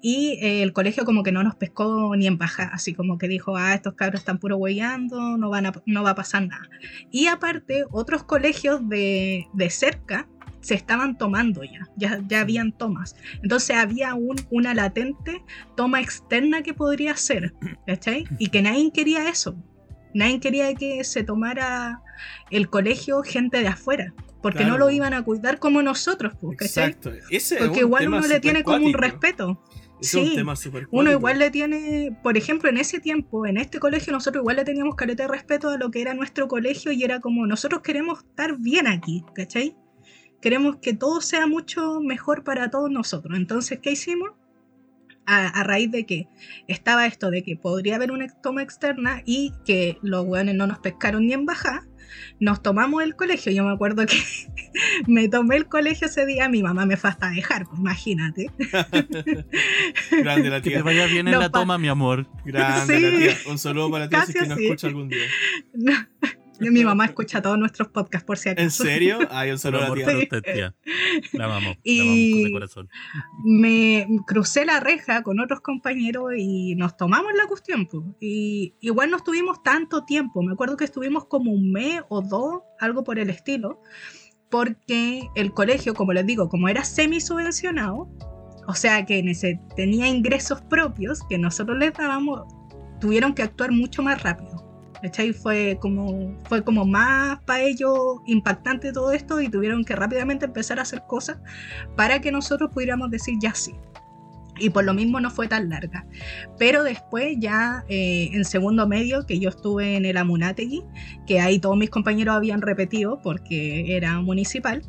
Y eh, el colegio como que no nos pescó ni en baja, así como que dijo, ah, estos cabros están puro huellando, no, van a, no va a pasar nada. Y aparte, otros colegios de, de cerca se estaban tomando ya, ya, ya habían tomas. Entonces había un, una latente toma externa que podría ser, ¿cachai? Y que nadie quería eso. Nadie quería que se tomara el colegio gente de afuera, porque no lo iban a cuidar como nosotros, pues, ¿cachai? Exacto. porque igual uno le tiene como un respeto. sí, uno igual le tiene, por ejemplo, en ese tiempo, en este colegio, nosotros igual le teníamos careta de respeto a lo que era nuestro colegio y era como, nosotros queremos estar bien aquí, ¿cachai? queremos que todo sea mucho mejor para todos nosotros. Entonces, ¿qué hicimos? A, raíz de que estaba esto de que podría haber una toma externa y que los hueones no nos pescaron ni en baja, nos tomamos el colegio. Yo me acuerdo que me tomé el colegio ese día, mi mamá me fue hasta dejar, pues, imagínate. Grande la tía. Que te vaya bien en la toma, mi amor. Grande la tía. Un saludo para ti si que nos escucha algún día. Mi mamá escucha todos nuestros podcasts, por si acaso. ¿En serio? Ay, un saludo a la tía. La amamos, y de corazón. Me crucé la reja con otros compañeros y nos tomamos la cuestión. Pues. Y igual no estuvimos tanto tiempo. Me acuerdo que estuvimos como un mes o dos, algo por el estilo. Porque el colegio, como les digo, como era semi subvencionado, o sea que tenía ingresos propios que nosotros les dábamos, tuvieron que actuar mucho más rápido. ¿Cachai? Fue como, fue como más para ellos impactante todo esto y tuvieron que rápidamente empezar a hacer cosas para que nosotros pudiéramos decir ya sí. Y por lo mismo no fue tan larga. Pero después ya eh, en segundo medio, que yo estuve en el Amunategui, que ahí todos mis compañeros habían repetido porque era municipal,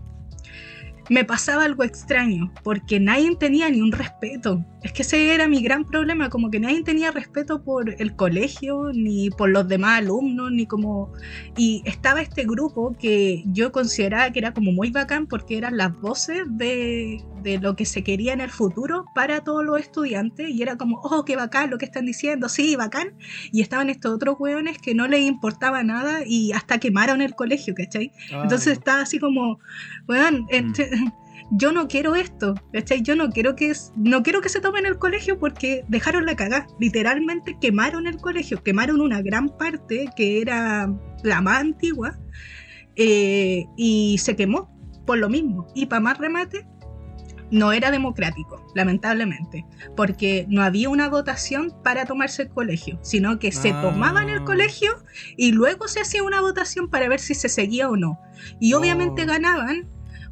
me pasaba algo extraño, porque nadie tenía ni un respeto. Es que ese era mi gran problema, como que nadie tenía respeto por el colegio, ni por los demás alumnos, ni como... Y estaba este grupo que yo consideraba que era como muy bacán porque eran las voces de, de lo que se quería en el futuro para todos los estudiantes, y era como, oh, qué bacán lo que están diciendo, sí, bacán. Y estaban estos otros hueones que no les importaba nada y hasta quemaron el colegio, ¿cachai? Ah. Entonces estaba así como, weón, yo no quiero esto, ¿cachai? Yo no quiero que no quiero que se tomen el colegio porque dejaron la cagada. Literalmente quemaron el colegio, quemaron una gran parte que era la más antigua eh, y se quemó por lo mismo. Y para más remate, no era democrático, lamentablemente, porque no había una votación para tomarse el colegio, sino que se tomaba en el ah. colegio y luego se hacía una votación para ver si se seguía o no. Y obviamente oh. ganaban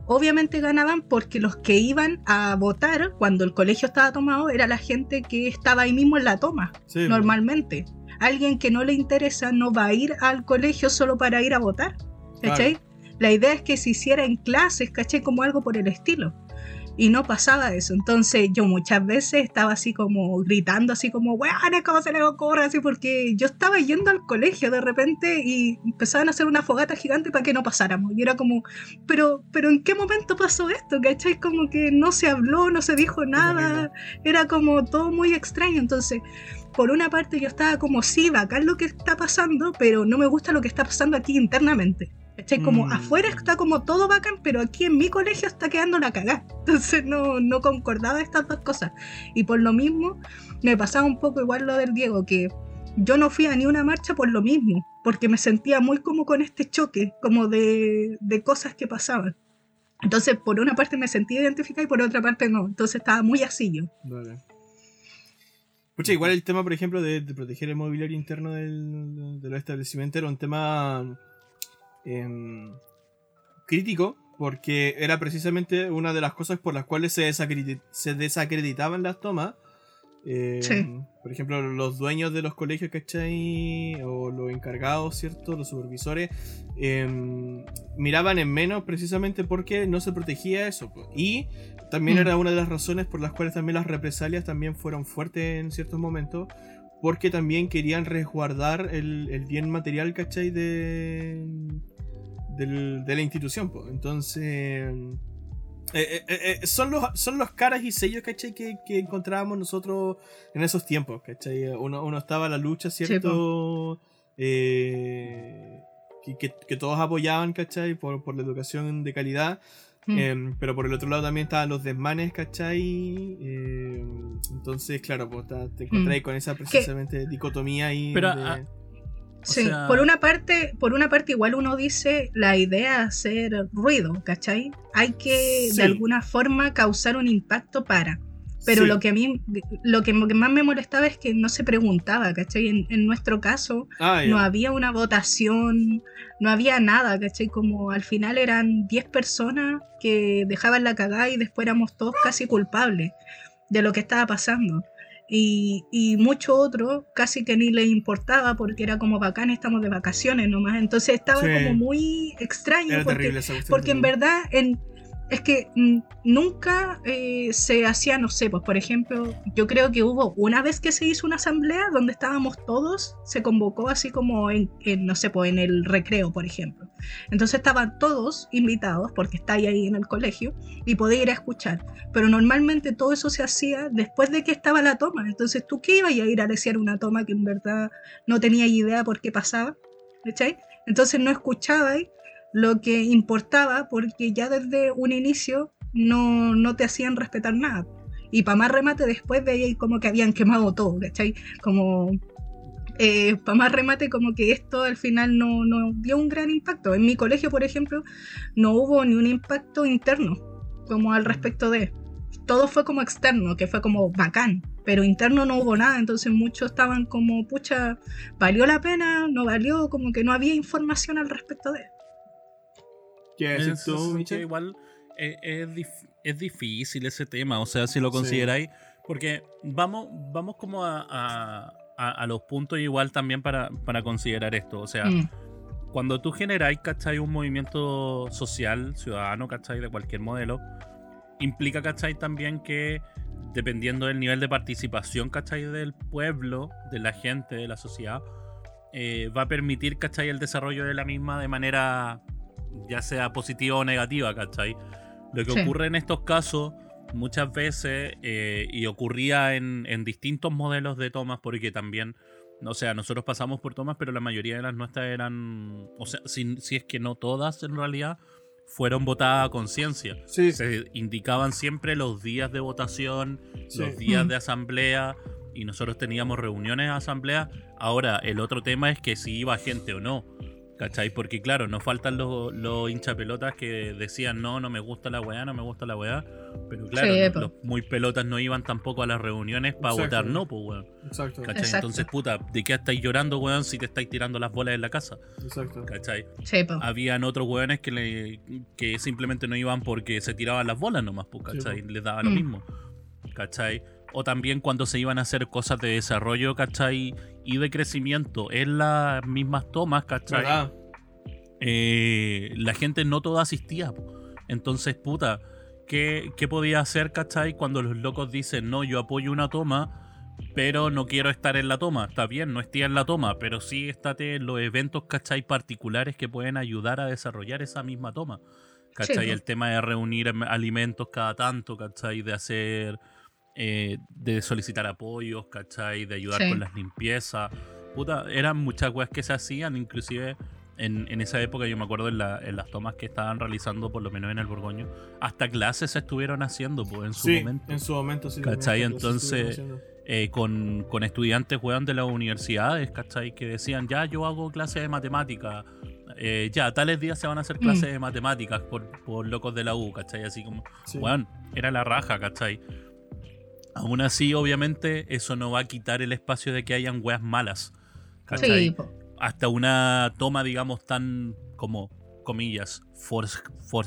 obviamente ganaban porque los que iban a votar cuando el colegio estaba tomado era la gente que estaba ahí mismo en la toma, normalmente. Alguien que no le interesa no va a ir al colegio solo para ir a votar, ¿cachai? La idea es que se hiciera en clases, ¿cachai? Como algo por el estilo y no pasaba eso. Entonces yo muchas veces estaba así como gritando, así como, weón, ¿cómo se le ocurre? Así porque yo estaba yendo al colegio de repente y empezaban a hacer una fogata gigante para que no pasáramos. Y era como, pero, pero ¿en qué momento pasó esto? ¿Cachai? Como que no se habló, no se dijo nada, era como todo muy extraño. Entonces, por una parte yo estaba como, sí, bacán lo que está pasando, pero no me gusta lo que está pasando aquí internamente. Como mm. afuera está como todo bacán, pero aquí en mi colegio está quedando la cagada. Entonces no, no concordaba estas dos cosas. Y por lo mismo me pasaba un poco igual lo del Diego, que yo no fui a ni una marcha por lo mismo, porque me sentía muy como con este choque, como de, de cosas que pasaban. Entonces, por una parte me sentía identificada y por otra parte no. Entonces estaba muy así yo. Vale. Pucha, igual el tema, por ejemplo, de, proteger el mobiliario interno del, de los establecimientos era un tema Em, crítico porque era precisamente una de las cosas por las cuales se, se desacreditaban las tomas. Em, por ejemplo, los dueños de los colegios, ¿cachai? O los encargados, ¿cierto? Los supervisores, em, miraban en menos precisamente porque no se protegía eso. Y también mm. era una de las razones por las cuales también las represalias también fueron fuertes en ciertos momentos, porque también querían resguardar el, el bien material, ¿cachai? De, del- de la institución, po. Entonces... eh, eh, eh, son, los, son los caras y sellos, ¿cachai? Que, que encontrábamos nosotros en esos tiempos, ¿cachai? Uno, uno estaba a la lucha, ¿cierto? Que, que- que todos apoyaban, ¿cachai? Por, por la educación de calidad. Mm. Em, pero por el otro lado también estaban los desmanes, ¿cachai? Em, entonces, claro, pues te Mm. con esa precisamente dicotomía ahí. Pero, de- ah, Sí, sea- por una parte, por una parte igual uno dice la idea es hacer ruido, ¿cachai? Hay que Sí. de alguna forma causar un impacto para. Pero Sí. lo que a mí, lo que, más me molestaba es que no se preguntaba, ¿cachai? En, en nuestro caso Ah, no había una votación, no había nada, ¿cachai? Como al final eran 10 personas que dejaban la cagada y después éramos todos casi culpables de lo que estaba pasando. Y, y mucho otro casi que ni le importaba porque era como bacán, estamos de vacaciones nomás. Entonces estaba Sí. como muy extraño Era porque terrible porque en verdad en, es que mm, nunca eh, se hacía, no sé, pues por ejemplo, yo creo que hubo una vez que se hizo una asamblea donde estábamos todos, se convocó así como en, no sé, pues en el recreo, por ejemplo. Entonces estaban todos invitados, porque está ahí en el colegio, y podía ir a escuchar. Pero normalmente todo eso se hacía después de que estaba la toma. Entonces, ¿tú qué ibas a ir a desear una toma que en verdad no tenía idea por qué pasaba? ¿Cachai? Entonces no escuchabais lo que importaba porque ya desde un inicio no, no te hacían respetar nada. Y para más remate después veía como que habían quemado todo, ¿cachai? Como... para más remate como que esto al final no, no dio un gran impacto. En mi colegio, por ejemplo, no hubo ni un impacto interno como al respecto de... Todo fue como externo, que fue como bacán, pero interno no hubo nada, entonces muchos estaban como, pucha, ¿valió la pena? ¿No valió? Como que no había información al respecto de... ¿Qué decís Es- tú, es que Michel? igual eh, es, dif- es difícil ese tema, o sea, si lo Sí. consideráis, porque vamos, vamos como a, a- a- a los puntos igual también para, para considerar esto, o sea, Mm, cuando tú generáis, ¿cachai? Un movimiento social, ciudadano, ¿cachai? De cualquier modelo, implica, ¿cachai? También que dependiendo del nivel de participación, ¿cachai? Del pueblo, de la gente, de la sociedad, eh, va a permitir, ¿cachai? El desarrollo de la misma de manera ya sea positiva o negativa, ¿cachai? Lo que Sí. ocurre en estos casos muchas veces eh, y ocurría en, en distintos modelos de tomas porque también o sea, nosotros pasamos por tomas, pero la mayoría de las nuestras eran, o sea, si, si es que no todas en realidad, fueron votadas a conciencia. Sí, Se indicaban siempre los días de votación, Sí. los días de asamblea, y nosotros teníamos reuniones de asamblea. Ahora, el otro tema es que si iba gente o no. ¿Cachai? Porque claro, nos faltan los, los hinchapelotas que decían no, no me gusta la weá, no me gusta la weá. Pero claro, Sí, no- los muy pelotas no iban tampoco a las reuniones para votar no, pues weón. exacto. ¿Cachai? Exacto. Entonces, puta, ¿de qué estáis llorando, weón, si te estáis tirando las bolas en la casa? Exacto. ¿Cachai? sí. Habían otros weones que, le, que simplemente no iban porque se tiraban las bolas nomás, pues, ¿cachai? Sí, Les daba lo Mm. mismo, ¿cachai? O también cuando se iban a hacer cosas de desarrollo, ¿cachai? Y de crecimiento en las mismas tomas, ¿cachai? Eh, la gente no toda asistía. Entonces, puta, ¿qué, ¿qué podía hacer, cachai? Cuando los locos dicen, no, yo apoyo una toma, pero no quiero estar en la toma. Está bien, no esté en la toma, pero sí estate en los eventos, cachai, particulares que pueden ayudar a desarrollar esa misma toma. ¿Cachai? Sí. El tema de reunir em- alimentos cada tanto, ¿cachai? De hacer, eh, de solicitar apoyos, ¿cachai? De ayudar Sí. con las limpiezas. Puta, eran muchas weas que se hacían, inclusive en, en esa época yo me acuerdo en, la- en las tomas que estaban realizando, por lo menos en el Borgoño, hasta clases se estuvieron haciendo pues, en su Sí, momento. en su momento sí. ¿Cachai? entonces. Eh, con, con estudiantes weón, de las universidades, ¿cachai? Que decían, ya yo hago clases de matemáticas, eh, ya tales días se van a hacer Mm. clases de matemáticas por, por locos de la U, ¿cachai? Así como, Sí. weón, era la raja, ¿cachai? Aún así, obviamente, eso no va a quitar el espacio de que hayan weas malas, ¿cachai? Sí, hasta una toma, digamos, tan como, comillas, for- for-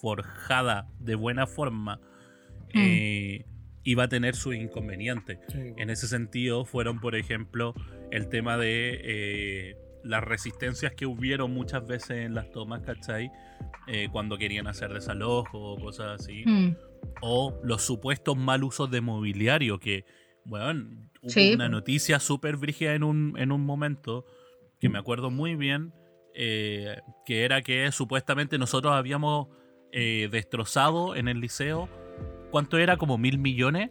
forjada de buena forma, Mm. eh, iba a tener sus inconvenientes. Sí, En ese sentido, fueron, por ejemplo, el tema de eh, las resistencias que hubieron muchas veces en las tomas, ¿cachai? Eh, cuando querían hacer desalojo o cosas así Mm, o los supuestos mal usos de mobiliario que hubo Sí, una noticia súper brígida en un, en un momento que me acuerdo muy bien, eh, que era que supuestamente nosotros habíamos eh, destrozado en el liceo, ¿cuánto era? Como mil millones.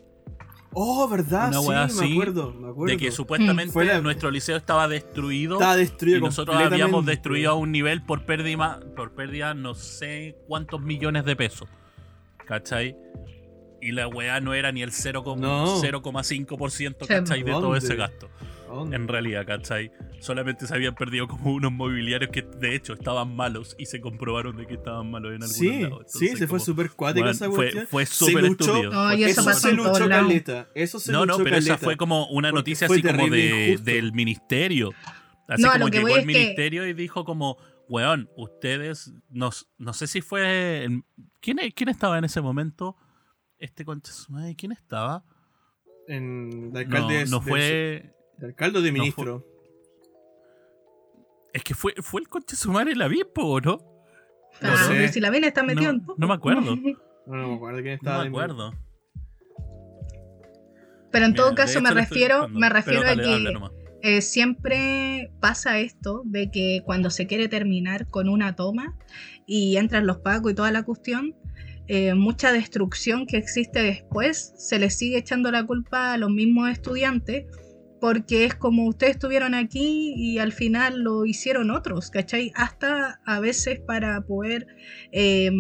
Oh, ¿verdad? Una sí, me acuerdo, me acuerdo. De que supuestamente la- nuestro liceo estaba destruido. Estaba destruido Y nosotros habíamos destruido a un nivel por pérdida, por pérdida no sé cuántos millones de pesos. ¿Cachai? Y la weá no era ni el 0,5%, No. 0,5%, Sí. ¿cachai? De todo ese gasto. En realidad, ¿cachai? Solamente se habían perdido como unos mobiliarios que de hecho estaban malos y se comprobaron de que estaban malos en algunos Sí, lados. sí, se fue súper cuática esa fue, cuestión. fue Se súper luchó- estúpido. No, y eso Eso se luchó caleta. Eso se No, no, luchó pero esa fue como una noticia así como de, del ministerio. Así No, a como lo que llegó voy el es que- ministerio y dijo como, weón, ustedes, no, no sé si fue... el- ¿quién, ¿Quién estaba en ese momento? Este concha su madre, ¿quién estaba? En No, alcalde no de- fue... de alcalde o de no fue- ministro. Es que fue, fue el concha su madre el avispo, ¿no? Ah, sé. pero si la ven está metido No, no me acuerdo. No, no me acuerdo quién No estaba. me de- acuerdo. Pero en Mira, todo caso me refiero, me pero refiero dale, a que habla nomás. Eh, siempre pasa esto de que cuando se quiere terminar con una toma y entran los pacos y toda la cuestión, eh, mucha destrucción que existe después se le sigue echando la culpa a los mismos estudiantes porque es como ustedes estuvieron aquí y al final lo hicieron otros, ¿cachai? Hasta a veces para poder eh,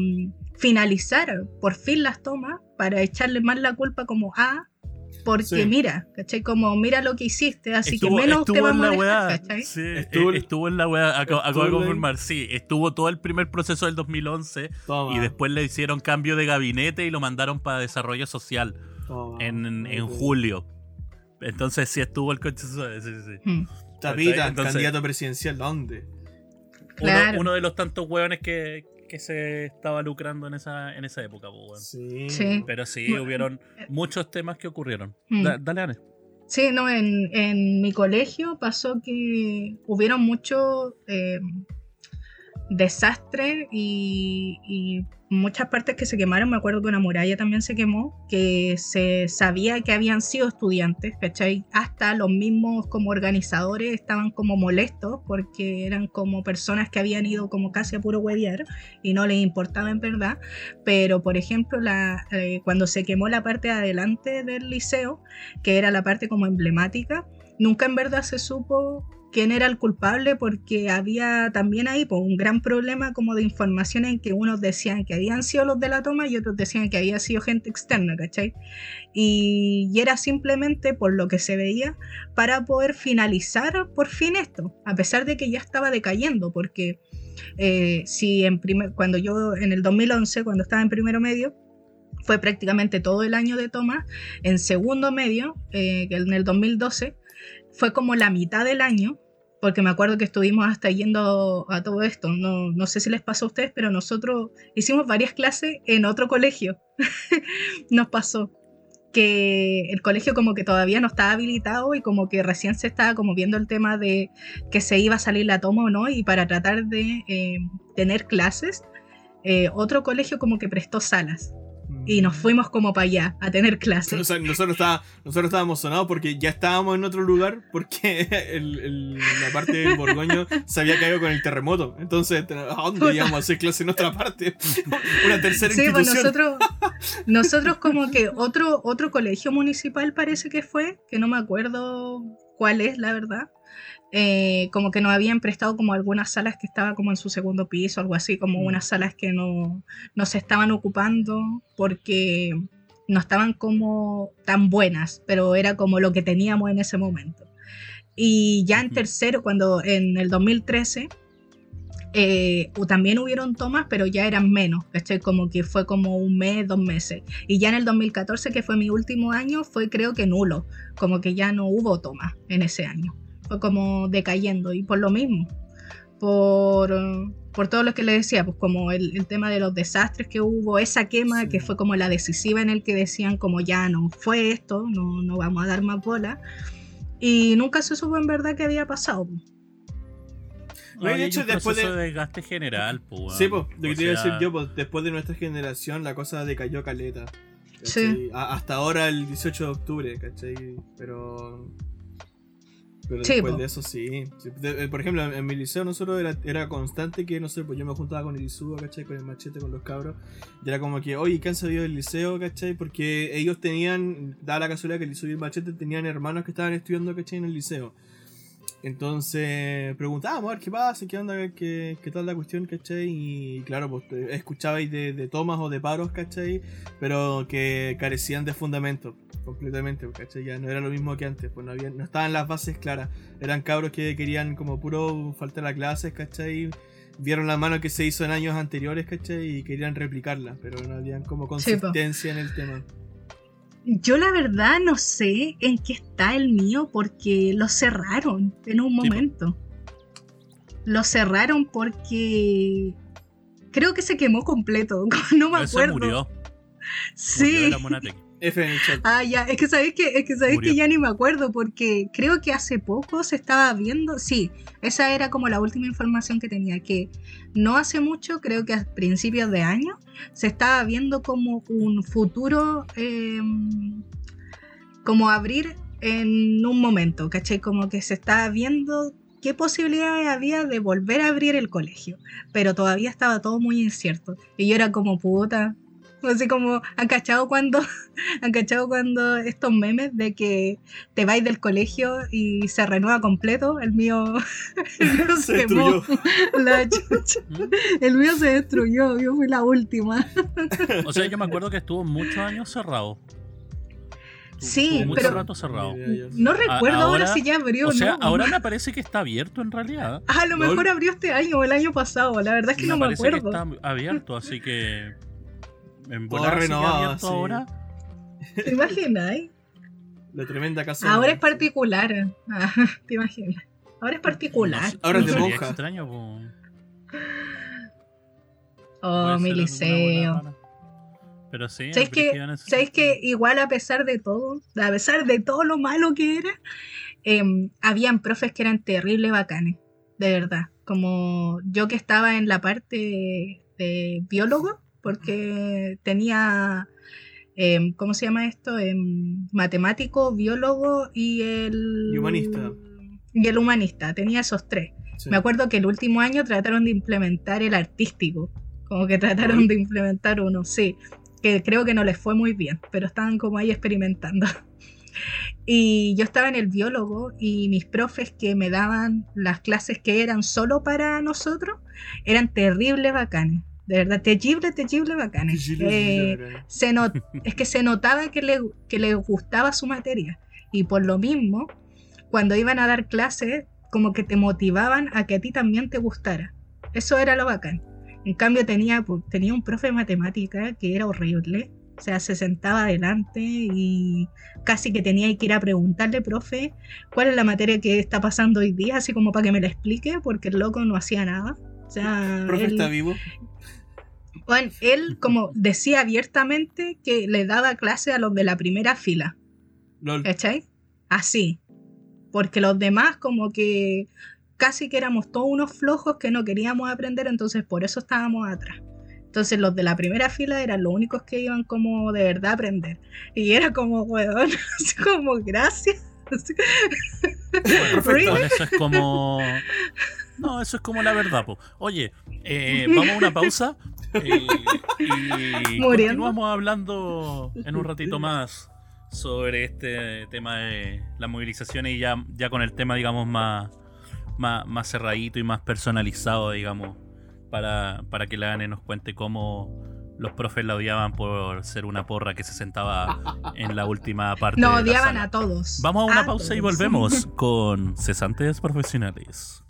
finalizar por fin las tomas, para echarle más la culpa como a porque Sí. mira, ¿cachai? Como mira lo que hiciste, así estuvo, que menos te estuvo en vamos a la dejar, weá. ¿cachai? Sí, Estuvo- eh, estuvo en la weá. Acabo, de confirmar, sí. Estuvo todo el primer proceso del 2011 Toma, y después le hicieron cambio de gabinete y lo mandaron para desarrollo social toma. en, julio. Entonces sí estuvo el coche. Sí, sí, sí. Hmm, Tapita, Entonces- candidato presidencial, ¿dónde? Claro. Uno, uno de los tantos hueones que, que se estaba lucrando en esa, en esa época, pues. Sí. Sí. Pero sí, Bueno, hubieron muchos temas que ocurrieron. Mm. Da- dale, Ane. Sí, no, en, en mi colegio pasó que hubieron muchos eh, desastres y, y muchas partes que se quemaron. Me acuerdo que una muralla también se quemó, que se sabía que habían sido estudiantes, ¿cachai? Hasta los mismos como organizadores estaban como molestos porque eran como personas que habían ido como casi a puro huevear y no les importaba en verdad. Pero, por ejemplo, la, eh, cuando se quemó la parte de adelante del liceo, que era la parte como emblemática, nunca en verdad se supo quién era el culpable porque había también ahí pues, un gran problema como de información en que unos decían que habían sido los de la toma y otros decían que había sido gente externa, ¿cachai? Y, y era simplemente por lo que se veía para poder finalizar por fin esto, a pesar de que ya estaba decayendo, porque eh, si en primer, cuando yo en el 2011, cuando estaba en primero medio, fue prácticamente todo el año de toma, en segundo medio, eh, en el 2012, fue como la mitad del año, porque me acuerdo que estuvimos hasta yendo a todo esto. No, no sé si les pasó a ustedes, pero nosotros hicimos varias clases en otro colegio. Nos pasó que el colegio como que todavía no estaba habilitado y como que recién se estaba como viendo el tema de que se iba a salir la toma o no y para tratar de eh, tener clases, eh, otro colegio como que prestó salas y nos fuimos como para allá a tener clases. O sea, nosotros, estábamos sonados porque ya estábamos en otro lugar porque el- el- la parte del Borgoño se había caído con el terremoto. Entonces, ¿a dónde íbamos a hacer clase en otra parte? Una tercera Sí, pues institución. nosotros, nosotros como que otro, otro colegio municipal parece que fue, que no me acuerdo cuál es la verdad, eh, como que nos habían prestado como algunas salas que estaban como en su segundo piso, algo así, como Mm. unas salas que no, no se estaban ocupando porque no estaban como tan buenas, pero era como lo que teníamos en ese momento. Y ya en tercero, cuando en el 2013 eh, también hubieron tomas, pero ya eran menos, ¿cachai? Como que fue como un mes, dos meses. Y ya en el 2014, que fue mi último año, fue creo que nulo, como que ya no hubo tomas en ese año. Fue como decayendo y por lo mismo, por, por todo lo que le decía, pues como el, el tema de los desastres que hubo, esa quema Sí. que fue como la decisiva en el que decían como ya no fue esto, no, no vamos a dar más bola. Y nunca se supo en verdad qué había pasado. pues. No, de hecho, después proceso de- de desgaste general, pues. Sí, pues, lo que te iba a decir yo, pues, después de nuestra generación la cosa decayó caleta. Sí. A- hasta ahora el 18 de octubre, ¿cachai? Pero. Pero Sí, después po. de eso sí. Eh, por ejemplo, en mi liceo nosotros era, era constante que, no sé, pues yo me juntaba con el Isuba, ¿cachai? Con el machete, con los cabros. Y era como que, oye, ¿qué han sabido del liceo, ¿cachai? Porque ellos tenían, dada la casualidad que el Isuba y el machete tenían hermanos que estaban estudiando, ¿cachai? En el liceo. Entonces preguntábamos a ver qué pasa, qué onda, qué, qué tal la cuestión, ¿cachai? Y claro, pues escuchabais de, de tomas o de paros, ¿cachai? Pero que carecían de fundamento completamente, ¿cachai? Ya no era lo mismo que antes, pues no, había, no estaban las bases claras. Eran cabros que querían como puro faltar a clases, ¿cachai? Vieron la mano que se hizo en años anteriores, ¿cachai? Y querían replicarla, pero no habían como Sí, consistencia en el tema. Yo la verdad no sé en qué está el mío porque lo cerraron en un Sí, momento. Lo cerraron porque creo que se quemó completo. No me acuerdo. murió. Murió Sí. la. F en el chat. Ah, ya, es que sabéis que, es que, sabéis Murió. que ya ni me acuerdo porque creo que hace poco se estaba viendo, sí, esa era como la última información que tenía, que no hace mucho, creo que a principios de año, se estaba viendo como un futuro, eh, como abrir en un momento, ¿cachai? Como que se estaba viendo qué posibilidades había de volver a abrir el colegio, pero todavía estaba todo muy incierto. Y yo era como puta. Así como, ¿han cachado cuando ¿Han cachado cuando estos memes de que te vais del colegio y se renueva completo? El mío, el mío Se destruyó. La chucha. ¿Mm? El mío se destruyó, yo fui la última. O sea, yo me acuerdo que estuvo muchos años cerrado. Sí, estuvo mucho pero- rato cerrado. No recuerdo ahora, ahora- si ya abrió O sea, no. ahora me parece que está abierto en realidad. Ah, a lo mejor abrió este año o el año pasado, la verdad es que no me parece que acuerdo. está abierto, así que. En Todo renovado, sí. ahora. ¿Te imaginas? La tremenda casa. Ahora es particular. Ah, ¿Te imaginas? Ahora es particular. No- Ahora es de monja. extraño, po. Oh, mi liceo. Pero sí, ¿Sabéis que, ¿Sabéis que igual a pesar de todo, a pesar de todo lo malo que era, em, habían profes que eran terrible bacanes, de verdad. Como yo que estaba en la parte de biólogo, porque tenía, em, ¿cómo se llama esto? Em, matemático, biólogo y el... Y humanista. Y el humanista, tenía esos tres. Sí. Me acuerdo que el último año trataron de implementar el artístico. Como que trataron de implementar uno, sí. Que creo que no les fue muy bien, pero estaban como ahí experimentando. Y yo estaba en el biólogo y mis profes que me daban las clases que eran solo para nosotros eran terribles bacanes. De verdad. Sí, sí, sí, Eh, se not- es que se notaba que le, que le gustaba su materia. Y por lo mismo, cuando iban a dar clases, como que te motivaban a que a ti también te gustara. Eso era lo bacán. En cambio, tenía, pu- tenía un profe de matemática que era horrible. O sea, se sentaba adelante y casi que tenía que ir a preguntarle, profe, cuál es la materia que está pasando hoy día, así como para que me la explique, porque el loco no hacía nada. O sea, Profe él- está vivo. Bueno, él como decía abiertamente que le daba clase a los de la primera fila, Lol. ¿cachai? Así. Porque los demás como que casi que éramos todos unos flojos que no queríamos aprender, entonces por eso estábamos atrás. Entonces los de la primera fila eran los únicos que iban como de verdad a aprender. Y era como, weón, como, gracias. Bueno, eso es como. No, eso es como la verdad, po. Oye, eh, vamos a una pausa. eh, y Muriendo. continuamos hablando en un ratito más sobre este tema de las movilizaciones y ya, ya con el tema, digamos, más, más, más cerradito y más personalizado, digamos, para, para que la ANE nos cuente cómo los profes la odiaban por ser una porra que se sentaba en la última parte. La odiaban a todos. Vamos a una A pausa y volvemos con cesantes profesionales.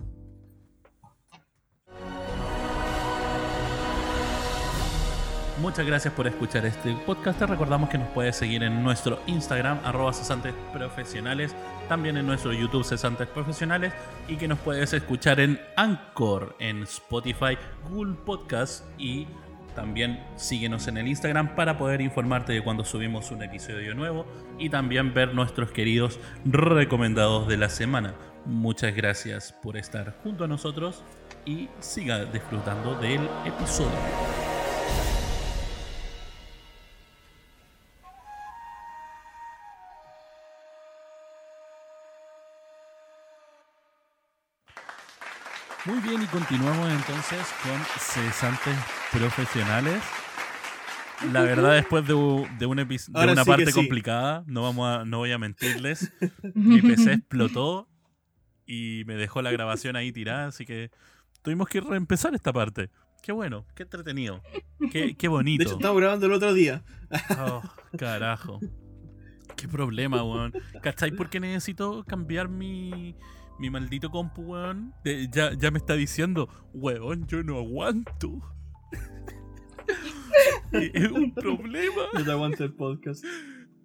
Muchas gracias por escuchar este podcast. Te recordamos que nos puedes seguir en nuestro Instagram, arroba cesantes profesionales, también en nuestro YouTube cesantes profesionales y que nos puedes escuchar en Anchor, en Spotify, Google Podcast y también síguenos en el Instagram para poder informarte de cuando subimos un episodio nuevo y también ver nuestros queridos recomendados de la semana. Muchas gracias por estar junto a nosotros y siga disfrutando del episodio. Muy bien, y continuamos entonces con cesantes profesionales. La verdad, después de, de un epi- de una sí parte sí. complicada, no, vamos a, no voy a mentirles, mi PC explotó y me dejó la grabación ahí tirada, así que tuvimos que reempezar esta parte. Qué bueno, qué entretenido, qué, qué De bonito. hecho, estamos grabando el otro día. Oh, carajo. Qué problema, weón. ¿Cachai? por qué necesito cambiar mi, mi maldito compu, weón? De- ya, ya me está diciendo, weón, yo no aguanto. Y es un problema. No te aguanta el podcast.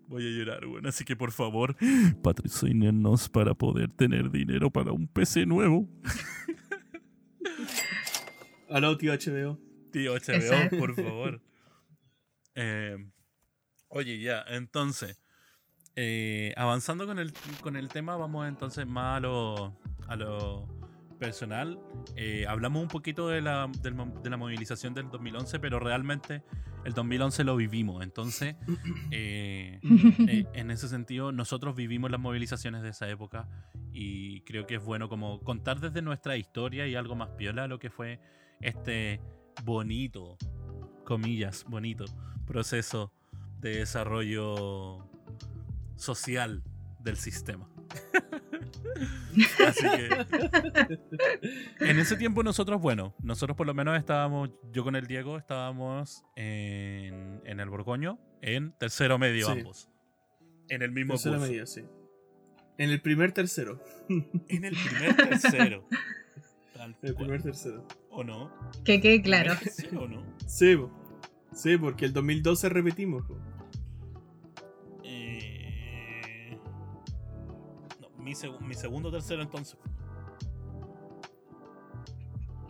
Voy a llorar, weón. Así que por favor, patrocínenos para poder tener dinero para un PC nuevo. Aló, tío HBO. Tío HBO, por favor. Eh, oye, ya, entonces, eh, avanzando con el, con el tema, vamos entonces más a lo, a lo personal. Eh, hablamos un poquito de la, de la movilización del 2011, pero realmente el 2011 lo vivimos. Entonces, eh, eh, en ese sentido, nosotros vivimos las movilizaciones de esa época y creo que es bueno como contar desde nuestra historia y algo más piola lo que fue este bonito, comillas, bonito proceso de desarrollo social del sistema. Así que en ese tiempo nosotros, bueno, nosotros por lo menos estábamos, yo con el Diego estábamos en, en el Borgoño, en tercero medio Sí. ambos. En el mismo Tercera curso. medida, sí. En el primer tercero. En el primer tercero. Tal El cual. primer tercero. ¿O no? Que quede claro. ¿Primer tercero o no? Sí. Sí, porque el 2012 repetimos. po. Mi, seg- mi segundo tercero entonces.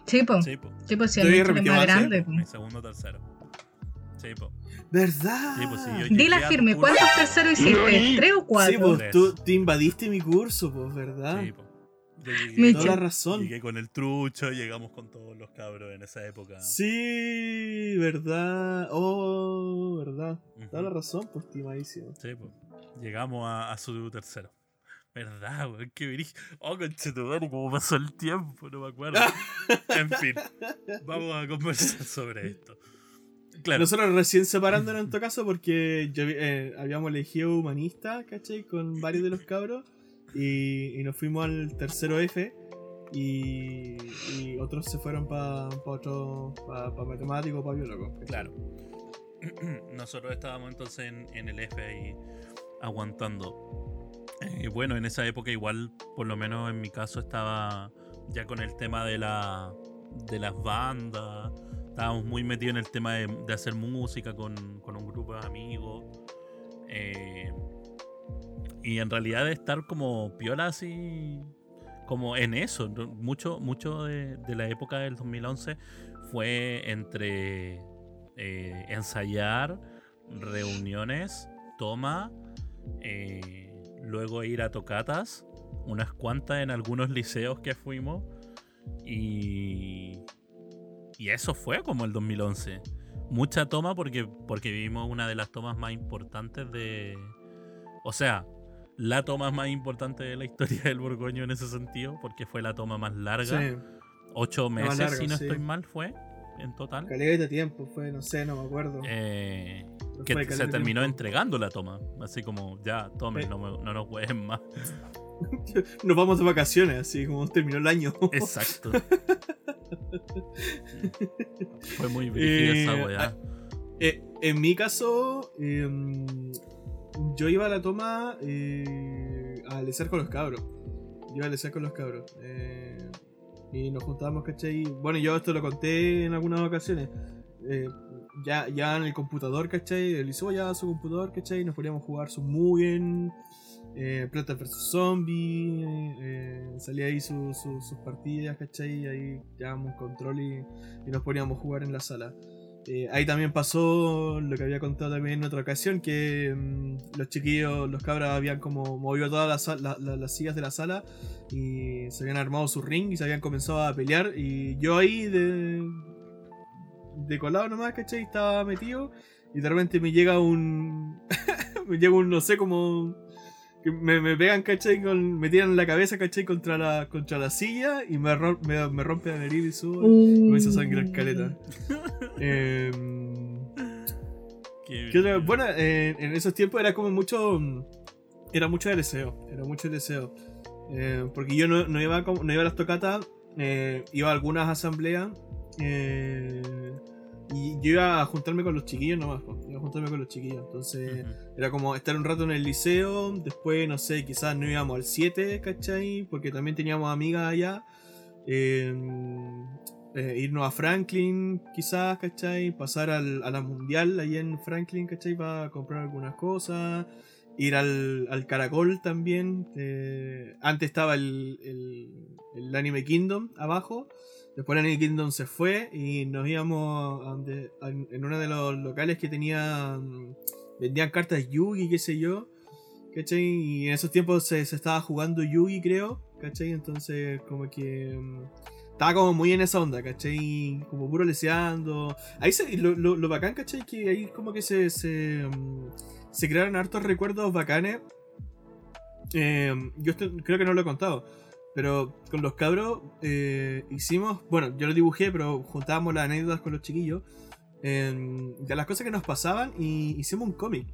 Sí, po. Sí, po. Sí, pues sí, ¿Todavía el más grande. po. Mi segundo tercero. Sí, po. ¿Verdad? Sí, pues sí, yo Dila llegué a tu firme. ¿cuántos terceros hiciste? ¿Tres o Sí, cuatro? pues Tres. tú te invadiste mi curso, pues, ¿verdad? Sí, po. Yo llegué, Toda la razón. llegué con el trucho, llegamos con todos los cabros en esa época. Sí, verdad. Oh, verdad. Ujú. Toda la razón, pues, estimadísimo. Sí, po. Llegamos a, a su tercero. ¿Verdad, weón? Qué virí. Oh, conchetumare, cómo pasó el tiempo, no me acuerdo. en fin, vamos a conversar sobre esto. Claro. Nosotros recién separándonos en todo caso porque yo, eh, habíamos elegido humanista, ¿cachai? Con varios de los cabros y, y nos fuimos al tercero F y, y otros se fueron para pa otro, para matemático, para biólogo. ¿cachai? Claro. Nosotros estábamos entonces en, en el F ahí aguantando. Eh, bueno, en esa época igual, por lo menos en mi caso, estaba ya con el tema de la de las bandas. Estábamos muy metidos en el tema de, hacer música con, con un grupo de amigos. Eh, y en realidad de estar como piola así, como en eso. Mucho, mucho de, la época del 2011 fue entre eh, ensayar, reuniones, toma, luego ir a tocatas, unas cuantas en algunos liceos que fuimos y, y eso fue como el 2011. Mucha toma porque, porque vivimos una de las tomas más importantes de... O sea, la toma más importante de la historia del Borgoño en ese sentido, porque fue la toma más larga. Sí, Ocho meses, larga, si no sí. estoy mal, fue en total. caleta de tiempo, fue, no sé, no me acuerdo. Eh, que se terminó entregando la toma. Así como, ya, tomen, Sí. no, me- no nos jueguen más. Nos vamos de vacaciones, así como terminó el año. Exacto. Fue muy brígida esa Eh, weá. Eh, en mi caso, em, yo iba a la toma eh, a lecer con los cabros. Yo iba a lecer con los cabros. eh, y nos juntábamos, ¿cachai? Bueno, yo esto lo conté en algunas ocasiones. eh, ya, ya en el computador, ¿cachai? El liceo ya su computador, ¿cachai? Nos poníamos a jugar su muy bien. Eh, Plantas vs Zombies. eh, salía ahí su- su- sus partidas, ¿cachai? Ahí llevábamos control y, y nos poníamos a jugar en la sala. Eh, ahí también pasó lo que había contado también en otra ocasión, que mm, los chiquillos, los cabras habían como movido todas las, las sillas de la sala y se habían armado su ring y se habían comenzado a pelear y yo ahí de, de colado nomás, ¿cachai? Estaba metido y de repente me llega un... me llega un, no sé, como... que me, me pegan, ¿cachai? Con, me tiran la cabeza, ¿cachai? Contra la, contra la silla y me, rom- me, me rompe la nariz y subo. Comienza a sangrar caleta. Em, Qué ¿Qué otra- bien. Bueno, eh, en esos tiempos era como mucho. mm, Era mucho de deseo. Era mucho de deseo. Eh, porque yo no, no iba no iba a las tocatas, eh, iba a algunas asambleas. eh, y yo iba a juntarme con los chiquillos nomás. Iba a juntarme con los chiquillos. Entonces era como estar un rato en el liceo. Después, no sé, quizás no íbamos al 7, ¿cachai? Porque también teníamos amigas allá. Eh, eh, irnos a Franklin, quizás, ¿cachai? Pasar al, a la mundial ahí en Franklin, ¿cachai? Para comprar algunas cosas. Ir al, al Caracol también. eh, antes estaba el, el, el Anime Kingdom abajo. Después Anime Kingdom se fue y nos íbamos en uno de los locales que tenía. mm, Vendían cartas Yugi, qué sé yo. ¿Cachai? Y en esos tiempos se, se estaba jugando Yugi, creo. ¿Cachai? Entonces, como que. mm, Estaba como muy en esa onda, ¿cachai? Como puro leseando. Ahí se, lo, lo, lo bacán, ¿cachai? Que ahí como que se. Se, mm, se crearon hartos recuerdos bacanes. Eh, yo creo que no lo he contado. Pero con los cabros eh, hicimos. Bueno, yo lo dibujé, pero juntábamos las anécdotas con los chiquillos. eh, de las cosas que nos pasaban y hicimos un cómic.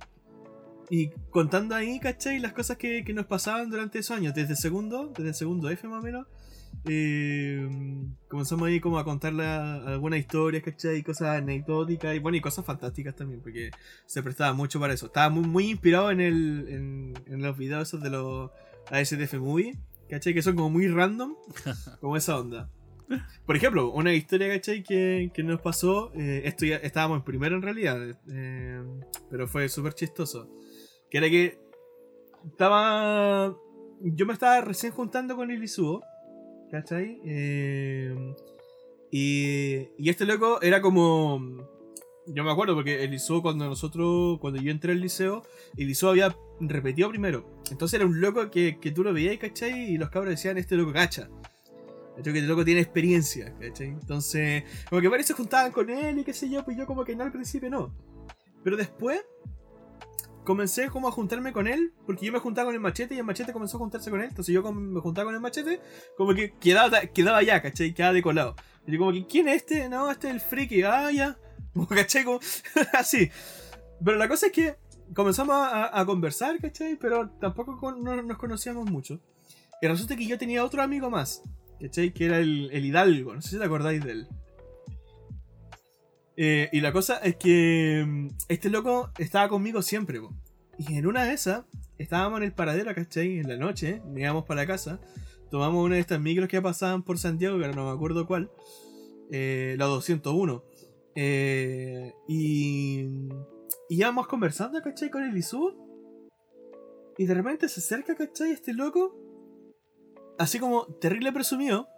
Y contando ahí, ¿cachai? Las cosas que, que nos pasaban durante esos años, desde segundo, desde segundo F más o menos. eh, comenzamos ahí como a contarle algunas historias, ¿cachai? Cosas anecdóticas y bueno, y cosas fantásticas también, porque se prestaba mucho para eso. Estaba muy, muy inspirado en, el, en, en los videos esos de los ASDF Movie, ¿cachai? Que son como muy random, como esa onda. Por ejemplo, una historia, ¿cachai? Que, que nos pasó, eh, esto ya estábamos en primero en realidad, eh, pero fue súper chistoso. Que era que estaba. Yo me estaba recién juntando con el Isuo, ¿cachai? Eh, y, y este loco era como. Yo me acuerdo porque el Isuo, cuando nosotros. Cuando yo entré al liceo, el Isuo había repetido primero. Entonces era un loco que, que tú lo veías, ¿cachai? Y los cabros decían: Este loco cacha. ¿Cachai? Que este loco tiene experiencia, ¿cachai? Entonces, como que parece se juntaban con él y qué sé yo, pues yo como que no al principio no. Pero después comencé como a juntarme con él, porque yo me juntaba con el machete y el machete comenzó a juntarse con él. Entonces yo me juntaba con el machete, como que quedaba, quedaba allá, ¿cachai? Quedaba de colado. Y yo como que, ¿quién es este? No, este es el friki. Ah, ya. ¿Cachai? Como, así. Pero la cosa es que comenzamos a, conversar, ¿cachai? Pero tampoco nos conocíamos mucho. Y resulta que yo tenía otro amigo más, ¿cachai? Que era el, Hidalgo. No sé si te acordáis de él. Eh, y la cosa es que mm, este loco estaba conmigo siempre. Y en una de esas, estábamos en el paradero, ¿cachai? En la noche, íbamos para la casa, tomamos una de estas micros que pasaban por Santiago, que no me acuerdo cuál, eh, la 201. Eh, y, y íbamos conversando, ¿cachai? Con el Isu. Y de repente se acerca, ¿cachai? Este loco, así como terrible presumido,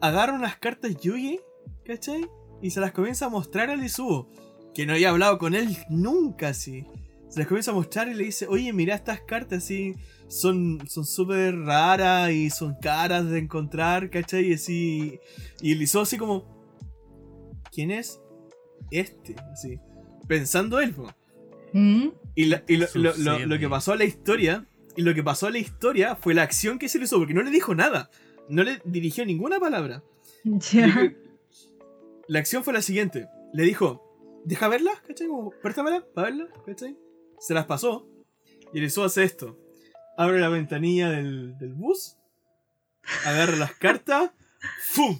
agarra unas cartas Yugi, ¿cachai? Y se las comienza a mostrar al Izuo, que no había hablado con él nunca así. Se las comienza a mostrar y le dice, oye, mira estas cartas así, son son súper raras y son caras de encontrar, ¿cachai? Y así. Y el Izuo así como, ¿quién es este? Así, pensando él. ¿Mm? Y, la- y lo, lo- lo- Sucede. lo que pasó a la historia, y lo que pasó a la historia fue la acción que se le hizo, porque no le dijo nada, no le dirigió ninguna palabra. Ya. La acción fue la siguiente. Le dijo, deja verla, ¿cachai? Como, préstamela para verla, ¿cachai? Se las pasó. Y el Izuo hace esto. Abre la ventanilla del, del bus. Agarra las cartas. ¡Fum!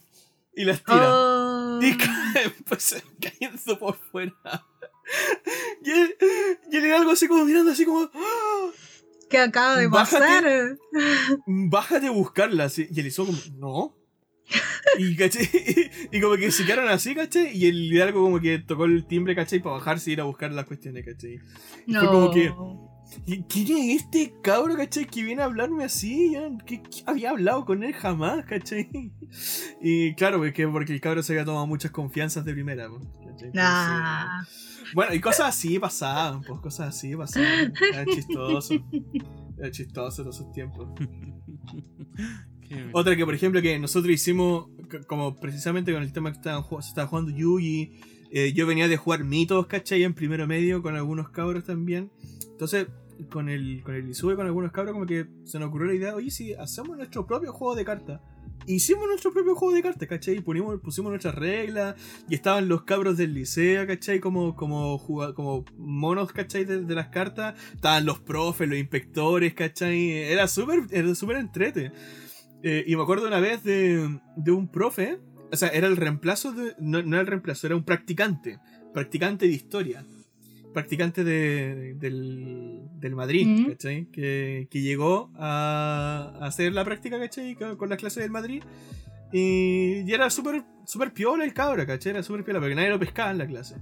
Y las tira. Oh. Y pues, cayendo por fuera. Y él, y algo así como mirando así como... ¡ah! ¿Qué acaba de Bájate. pasar? bájate a buscarla. así. Y el Izuo como, no. Y, ¿cachai? y como que se quedaron así, ¿cachai? Y el Hidalgo como que tocó el timbre, ¿cachai? Para bajarse y ir a buscar las cuestiones, ¿cachai? No. Fue como que- ¿Y ¿Quién es este cabro, cachai? Que viene a hablarme así. Ya, ¿Qué, qué había hablado con él jamás, cachai? Y claro, pues, que porque el cabro se había tomado muchas confianzas de primera, Nah. bueno, y cosas así pasaban, pues cosas así pasaban. Era chistoso. Era chistoso en esos tiempos. Otra que, por ejemplo, que nosotros hicimos, como precisamente con el tema que estaban, se estaba jugando Yugi, eh, yo venía de jugar mitos, ¿cachai? En primero medio con algunos cabros también. Entonces, con el, con el Isue, con algunos cabros, como que se nos ocurrió la idea, oye, si hacemos nuestro propio juego de cartas. Hicimos nuestro propio juego de cartas, ¿cachai? Pusimos, pusimos nuestras reglas y estaban los cabros del liceo, ¿cachai? Como, como, como monos, ¿cachai? De, las cartas. Estaban los profes, los inspectores, ¿cachai? Era súper era súper entrete. Eh, y me acuerdo una vez de, de un profe, o sea, era el reemplazo de. No, no era el reemplazo, era un practicante. Practicante de historia. Practicante de, del, del Madrid, Mm. ¿cachai? Que, que llegó a, a hacer la práctica, ¿cachai? Con, con las clases del Madrid. Y, y era súper súper piola el cabra, ¿cachai? Era súper piola, porque nadie lo pescaba en la clase.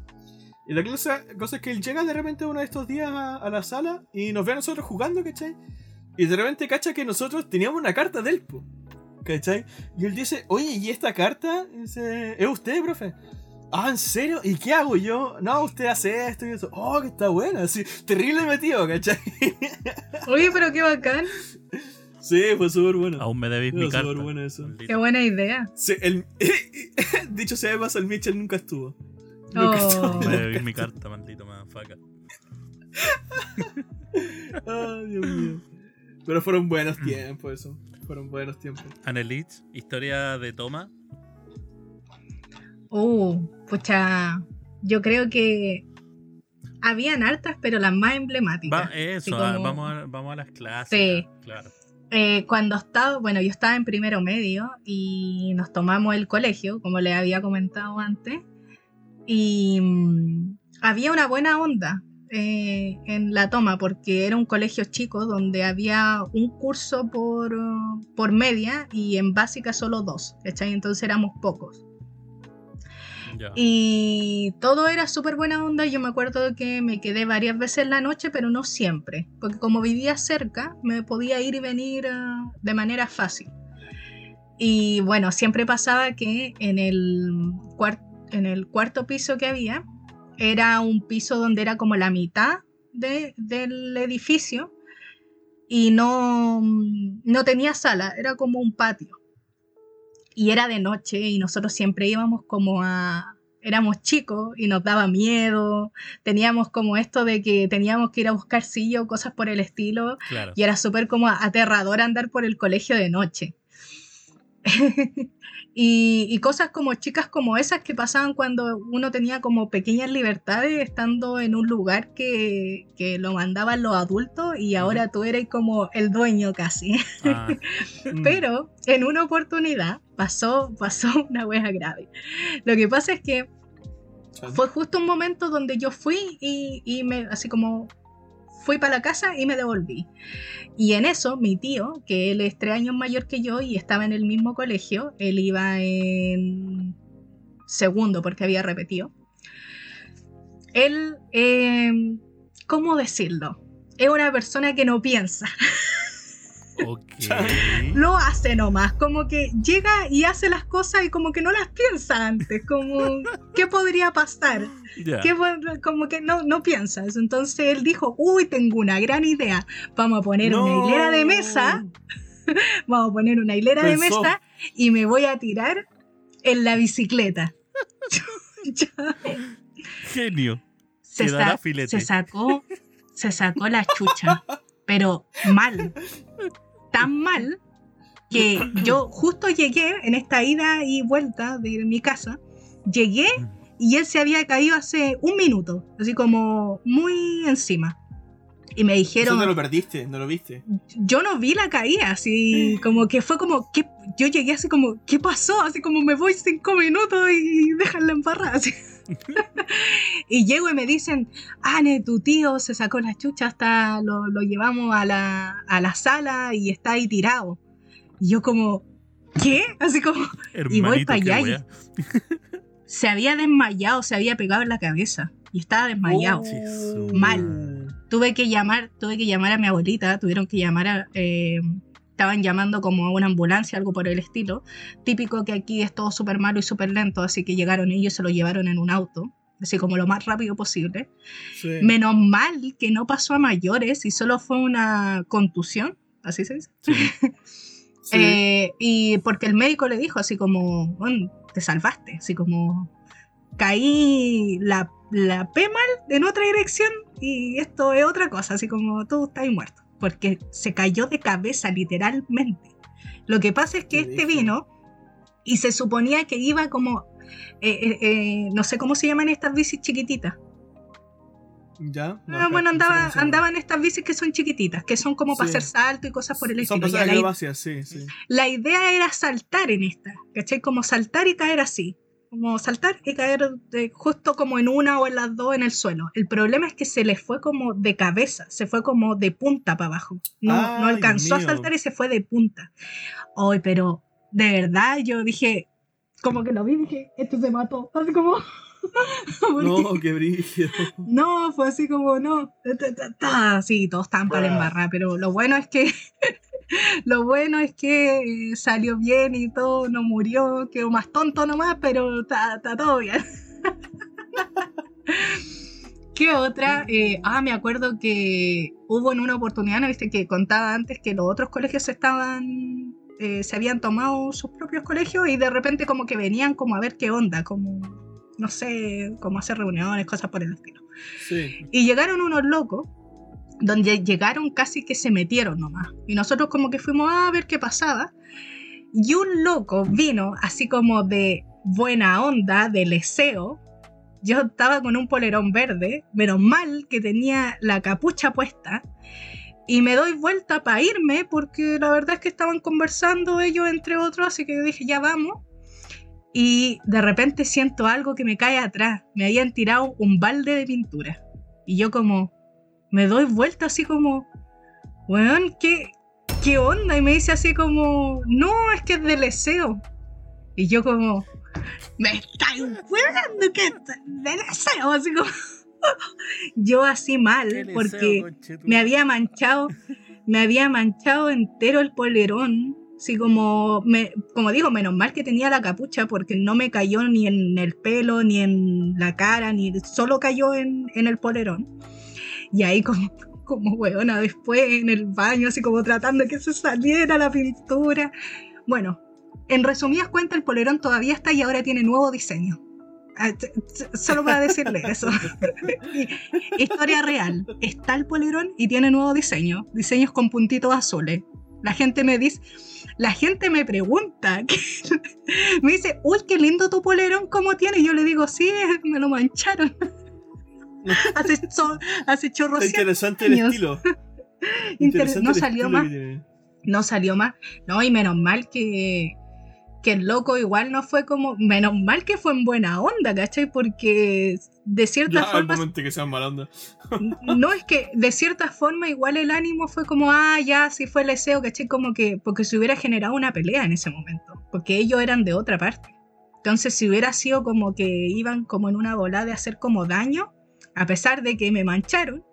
Y la clase, cosa es que él llega de repente uno de estos días a, a la sala y nos ve a nosotros jugando, ¿cachai? Y de repente cacha que nosotros teníamos una carta del po. ¿Cachai? Y él dice, oye, ¿y esta carta? Y dice, ¿es usted, profe? Ah, ¿en serio? ¿Y qué hago yo? No, usted hace esto y eso. Oh, que está buena. Así, terrible metido, ¿cachai? Oye, pero qué bacán. Sí, fue súper bueno. Aún me debéis mi súper carta. bueno eso. Qué buena idea. Sí, el, dicho sea de paso, el Mitchell nunca estuvo. Nunca Oh. estuvo. Me debéis mi carta, maldito motherfucker. Ay, Dios mío. Pero fueron buenos tiempos, eso. Fueron buenos tiempos. Anelich, historia de toma. Uh, pucha, yo creo que habían hartas, pero las más emblemáticas. Va, eso, ah, vamos, a, vamos a las clases. Sí. Claro. Eh, cuando estaba, bueno, yo estaba en primero medio y nos tomamos el colegio, como les había comentado antes, y mm, había una buena onda eh, en la toma, porque era un colegio chico donde había un curso por, por media y en básica solo dos, ¿cachai? Entonces éramos pocos. Y todo era súper buena onda. Yo me acuerdo que me quedé varias veces en la noche, pero no siempre. Porque como vivía cerca, me podía ir y venir ah, de manera fácil. Y bueno, siempre pasaba que en el, en el cuarto piso que había, era un piso donde era como la mitad de- del edificio y no, no tenía sala, era como un patio y era de noche y nosotros siempre íbamos como a... Éramos chicos y nos daba miedo, teníamos como esto de que teníamos que ir a buscar silla o cosas por el estilo Claro. y era súper como aterrador andar por el colegio de noche. y, y cosas como chicas como esas que pasaban cuando uno tenía como pequeñas libertades estando en un lugar que, que lo mandaban los adultos y ahora tú eres como el dueño casi. Ah, Mm. Pero en una oportunidad pasó, pasó una wea grave. Lo que pasa es que fue justo un momento donde yo fui y, y me, así como fui para la casa y me devolví. Y en eso, mi tío, que él es tres años mayor que yo y estaba en el mismo colegio, él iba en segundo porque había repetido. Él, eh, ¿cómo decirlo? Es una persona que no piensa, lo hace nomás, como que llega y hace las cosas y como que no las piensa antes, como, ¿qué podría pasar? Como que no, no piensas. Entonces él dijo, uy, tengo una gran idea. Vamos a poner una hilera de mesa, vamos a poner una hilera de mesa y me voy a tirar en la bicicleta. Genio. se, sa- filete. se sacó, se sacó la chucha, pero mal, tan mal que yo justo llegué en esta ida y vuelta de mi casa, llegué y él se había caído hace un minuto, así como muy encima. Y me Eso dijeron, no lo perdiste, no lo viste. yo no vi la caída, así como que fue como, que yo llegué así como, ¿qué pasó? Así como me voy cinco minutos y dejan la embarrada. así. y llego y me dicen, Ane, tu tío se sacó la chucha, hasta lo, lo llevamos a la, a la sala y está ahí tirado. Y yo como, ¿qué? Así como, y voy Hermanito, para qué allá y se había desmayado, se había pegado en la cabeza y estaba desmayado. Oh. Mal. Tuve que llamar, tuve que llamar a mi abuelita, tuvieron que llamar a, eh, estaban llamando como a una ambulancia, algo por el estilo. Típico que aquí es todo súper malo y súper lento, así que llegaron ellos y se lo llevaron en un auto, así como lo más rápido posible. Sí. Menos mal que no pasó a mayores y solo fue una contusión, así se dice. Sí. Sí. Eh, y porque el médico le dijo así como, "Bueno, te salvaste, así como caí la, la P mal en otra dirección y esto es otra cosa, así como tú estás muerto, porque se cayó de cabeza literalmente. Lo que pasa es que este vino y se suponía que iba como, eh, eh, eh, no sé cómo se llaman estas bicis chiquititas. ¿Ya? No, Ah, bueno, andaba, andaban estas bicis que son chiquititas, que son como para Sí. hacer salto y cosas por el Son estilo. Pasadas la, sí, sí. la idea era saltar en esta, ¿cachai? Como saltar y caer así. Como saltar y caer de- justo como en una o en las dos en el suelo. El problema es que se le fue como de cabeza, se fue como de punta para abajo. No, Ay, no alcanzó a saltar y se fue de punta. Hoy, pero de verdad yo dije, como que lo vi, dije, esto se mató. Así como... No, qué brillo. no, fue así como, no. ta, ta, ta, Sí, todos estaban para la Bruh. embarrada, pero lo bueno es que. lo bueno es que eh, salió bien y todo, no murió, quedó más tonto nomás, pero está todo bien. ¿Qué otra? Eh, ah, me acuerdo que hubo en una oportunidad, ¿no viste? Que contaba antes que los otros colegios estaban. eh, se habían tomado sus propios colegios y de repente como que venían como a ver qué onda, como no sé, como hacer reuniones, cosas por el estilo. Sí. Y llegaron unos locos, donde llegaron casi que se metieron nomás. Y nosotros como que fuimos a ver qué pasaba. Y un loco vino así como de buena onda, de leseo. Yo estaba con un polerón verde, menos mal que tenía la capucha puesta. Y me doy vuelta para irme porque la verdad es que estaban conversando ellos entre otros, así que yo dije, ya vamos. Y de repente siento algo que me cae atrás. Me habían tirado un balde de pintura. Y yo como, me doy vuelta así como, weón, ¿qué, ¿qué onda? Y me dice así como, no, es que es de leseo. Y yo como, me estáis weando, que es de leseo, así como, yo así mal, porque me había manchado, me había manchado entero el polerón. Así como, me, como digo, menos mal que tenía la capucha porque no me cayó ni en el pelo, ni en la cara, ni solo cayó en, en el polerón. Y ahí como, como weona, después en el baño, así como tratando de que se saliera la pintura. Bueno, en resumidas cuentas, el polerón todavía está y ahora tiene nuevo diseño. Ah, Solo para decirle eso. Historia real. Está el polerón y tiene nuevo diseño. Diseños con puntitos azules. La gente me dice, la gente me pregunta, me dice, uy, qué lindo tu polerón, ¿cómo tiene? Y yo le digo, sí, me lo mancharon. hace, so- hace chorro Está interesante el estilo. Inter- no salió más. no salió más. No, y menos mal que, que el loco igual no fue como. Menos mal que fue en buena onda, ¿cachai? Porque de cierta Ya, forma. momento que sean mala onda. No es que de cierta forma igual el ánimo fue como, ah, ya, sí fue el deseo, ¿cachai? Como que. Porque se hubiera generado una pelea en ese momento. Porque ellos eran de otra parte. Entonces, si hubiera sido como que iban como en una bola de hacer como daño, a pesar de que me mancharon,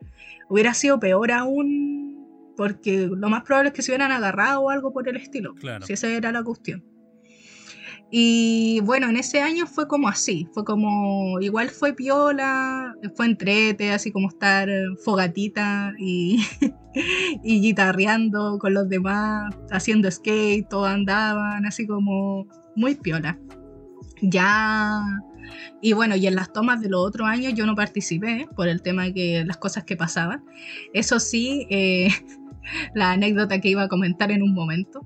hubiera sido peor aún. Porque lo más probable es que se hubieran agarrado o algo por el estilo. Claro. Si esa era la cuestión. Y bueno, en ese año fue como así, fue como, igual fue piola, fue entrete, así como estar fogatita y, y guitarreando con los demás, haciendo skate, todos andaban, así como muy piola. Ya, y bueno, y en las tomas de los otros años yo no participé por el tema de que las cosas que pasaban. Eso sí, eh, la anécdota que iba a comentar en un momento.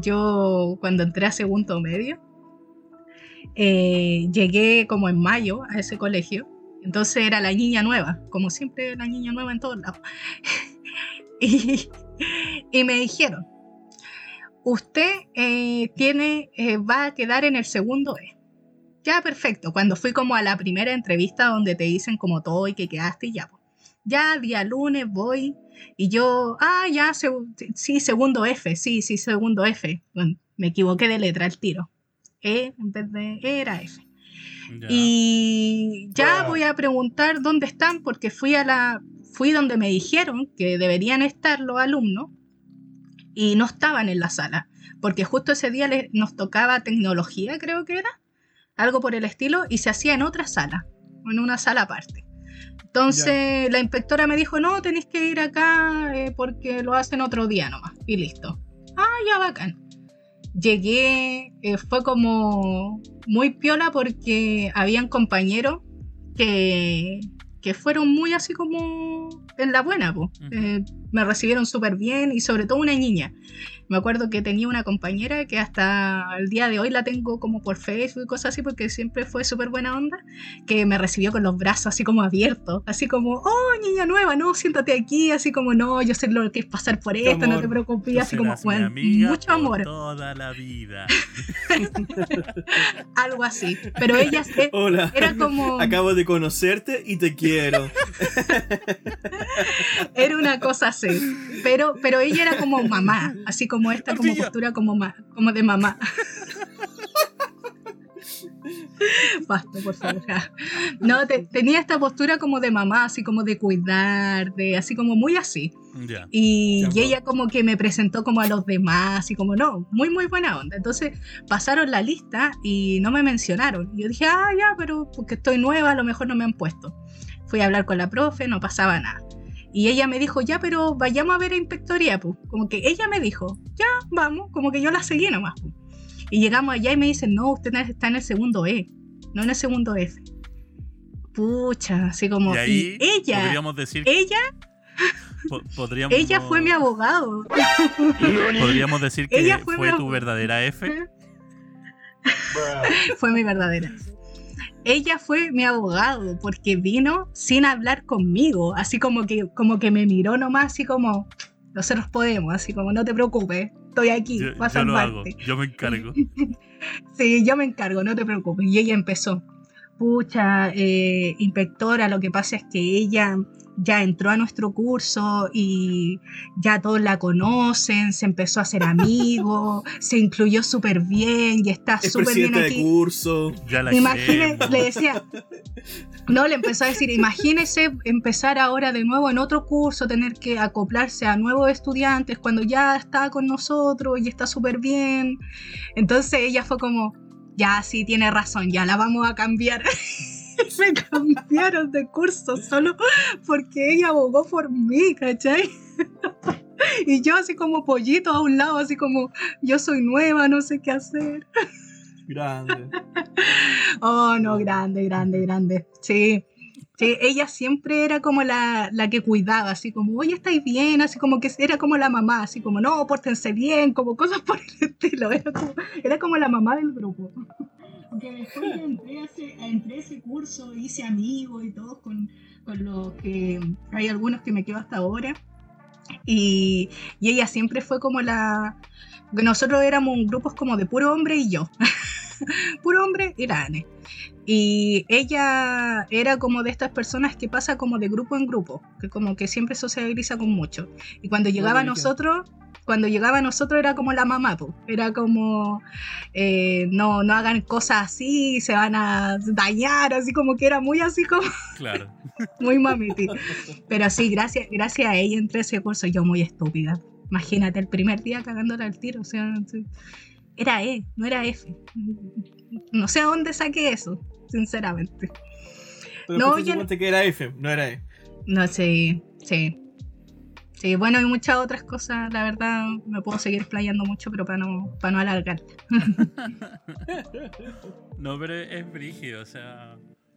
Yo cuando entré a segundo medio, eh, llegué como en mayo a ese colegio, entonces era la niña nueva, como siempre la niña nueva en todos lados. y, me dijeron, usted eh, tiene, eh, va a quedar en el segundo E. Ya, perfecto. Cuando fui como a la primera entrevista donde te dicen como todo y que quedaste y ya. pues. Ya, día lunes voy y yo, ah, ya, sí, segundo F, sí, sí, segundo F. Bueno, me equivoqué de letra al tiro. E en vez de E era F. Ya. Y ya voy a preguntar dónde están porque fui a la fui donde me dijeron que deberían estar los alumnos y no estaban en la sala, porque justo ese día les- nos tocaba tecnología, creo que era, algo por el estilo y se hacía en otra sala, en una sala aparte. Entonces la inspectora me dijo, "No, tenéis que ir acá eh, porque lo hacen otro día nomás." Y listo. Ah, ya bacán. llegué, eh, fue como muy piola porque habían compañeros que, que fueron muy así como en la buena, po. Ujú. Eh, me recibieron súper bien y sobre todo una niña. Me acuerdo que tenía una compañera que hasta el día de hoy la tengo como por Facebook y cosas así porque siempre fue súper buena onda, que me recibió con los brazos así como abiertos, así como, oh, niña nueva, no, siéntate aquí, así como, no, yo sé lo que es pasar por esto, no amor. te preocupes, así como, amiga mucho amor, Toda la vida. algo así. Pero ella eh, Hola. era como, Acabo de conocerte y te quiero. era una cosa así. Pero, pero ella era como mamá, así como esta, como postura como, ma- como de mamá. Basta, por favor. No, te- tenía esta postura como de mamá, así como de cuidar, de así como muy así. Y, y pues. ella como que me presentó como a los demás y como no, muy muy buena onda. Entonces pasaron la lista y no me mencionaron. Y yo dije, ah, ya, pero porque estoy nueva, a lo mejor no me han puesto. Fui a hablar con la profe, no pasaba nada. Y ella me dijo, ya, pero vayamos a ver a inspectoría, pues. Como que ella me dijo, ya, vamos, como que yo la seguí nomás, pues. Y llegamos allá y me dicen, no, usted está en el segundo E, no en el segundo F. Pucha, así como... Y ahí y ella, podríamos decir, ella, po- podríamos, ella fue mi abogado. podríamos decir que Ella fue, fue tu verdadera F. fue mi verdadera. Ella fue mi abogado porque vino sin hablar conmigo, así como que, como que me miró nomás, así como, nosotros podemos, así como, no te preocupes, estoy aquí, Yo, vas a yo lo hago, salvarte. yo me encargo. Sí, yo me encargo, no te preocupes. Y ella empezó, pucha, eh, inspectora, lo que pasa es que ella ya entró a nuestro curso y ya todos la conocen, se empezó a hacer amigo, se incluyó súper bien y está Es súper bien presidente de aquí. curso. Ya la Imagínese, queremos. le decía, no, le empezó a decir, imagínese empezar ahora de nuevo en otro curso, tener que acoplarse a nuevos estudiantes cuando ya está con nosotros y está súper bien. Entonces ella fue como, ya sí, tiene razón, ya la vamos a cambiar. Me cambiaron de curso solo porque ella abogó por mí, ¿cachai? Y yo así como pollito a un lado, así como yo soy nueva, no sé qué hacer. Grande. Oh, no, grande, grande, grande. Sí. Sí, ella siempre era como la, la que cuidaba, así como, oye, estáis bien, así como que era como la mamá, así como, no, pórtense bien, como cosas por el estilo, era como, era como la mamá del grupo. Que después ya entré a ese, entré a ese curso, hice amigos y todos con, con los que hay algunos que me quedo hasta ahora. Y, y ella siempre fue como la... Nosotros éramos un grupo como de puro hombre y yo. puro hombre y la Ane. Y ella era como de estas personas que pasa como de grupo en grupo, que como que siempre socializa con mucho. Y cuando llegaba a nosotros, cuando llegaba a nosotros era como la mamá, po. era como eh, no, no hagan cosas así, se van a dañar, así como que era muy así como Claro. muy mamiti. Pero sí, gracias, gracias a ella entré a ese curso, yo muy estúpida. Imagínate, el primer día cagándola al tiro, o sea, era E, no era F. No sé a dónde saqué eso, sinceramente. Pero No, suponte que era F, no era E. No sé, sí. Sí, bueno, hay muchas otras cosas, la verdad, me puedo seguir explayando mucho, pero para no, para no alargar. No, pero es brígido, o sea.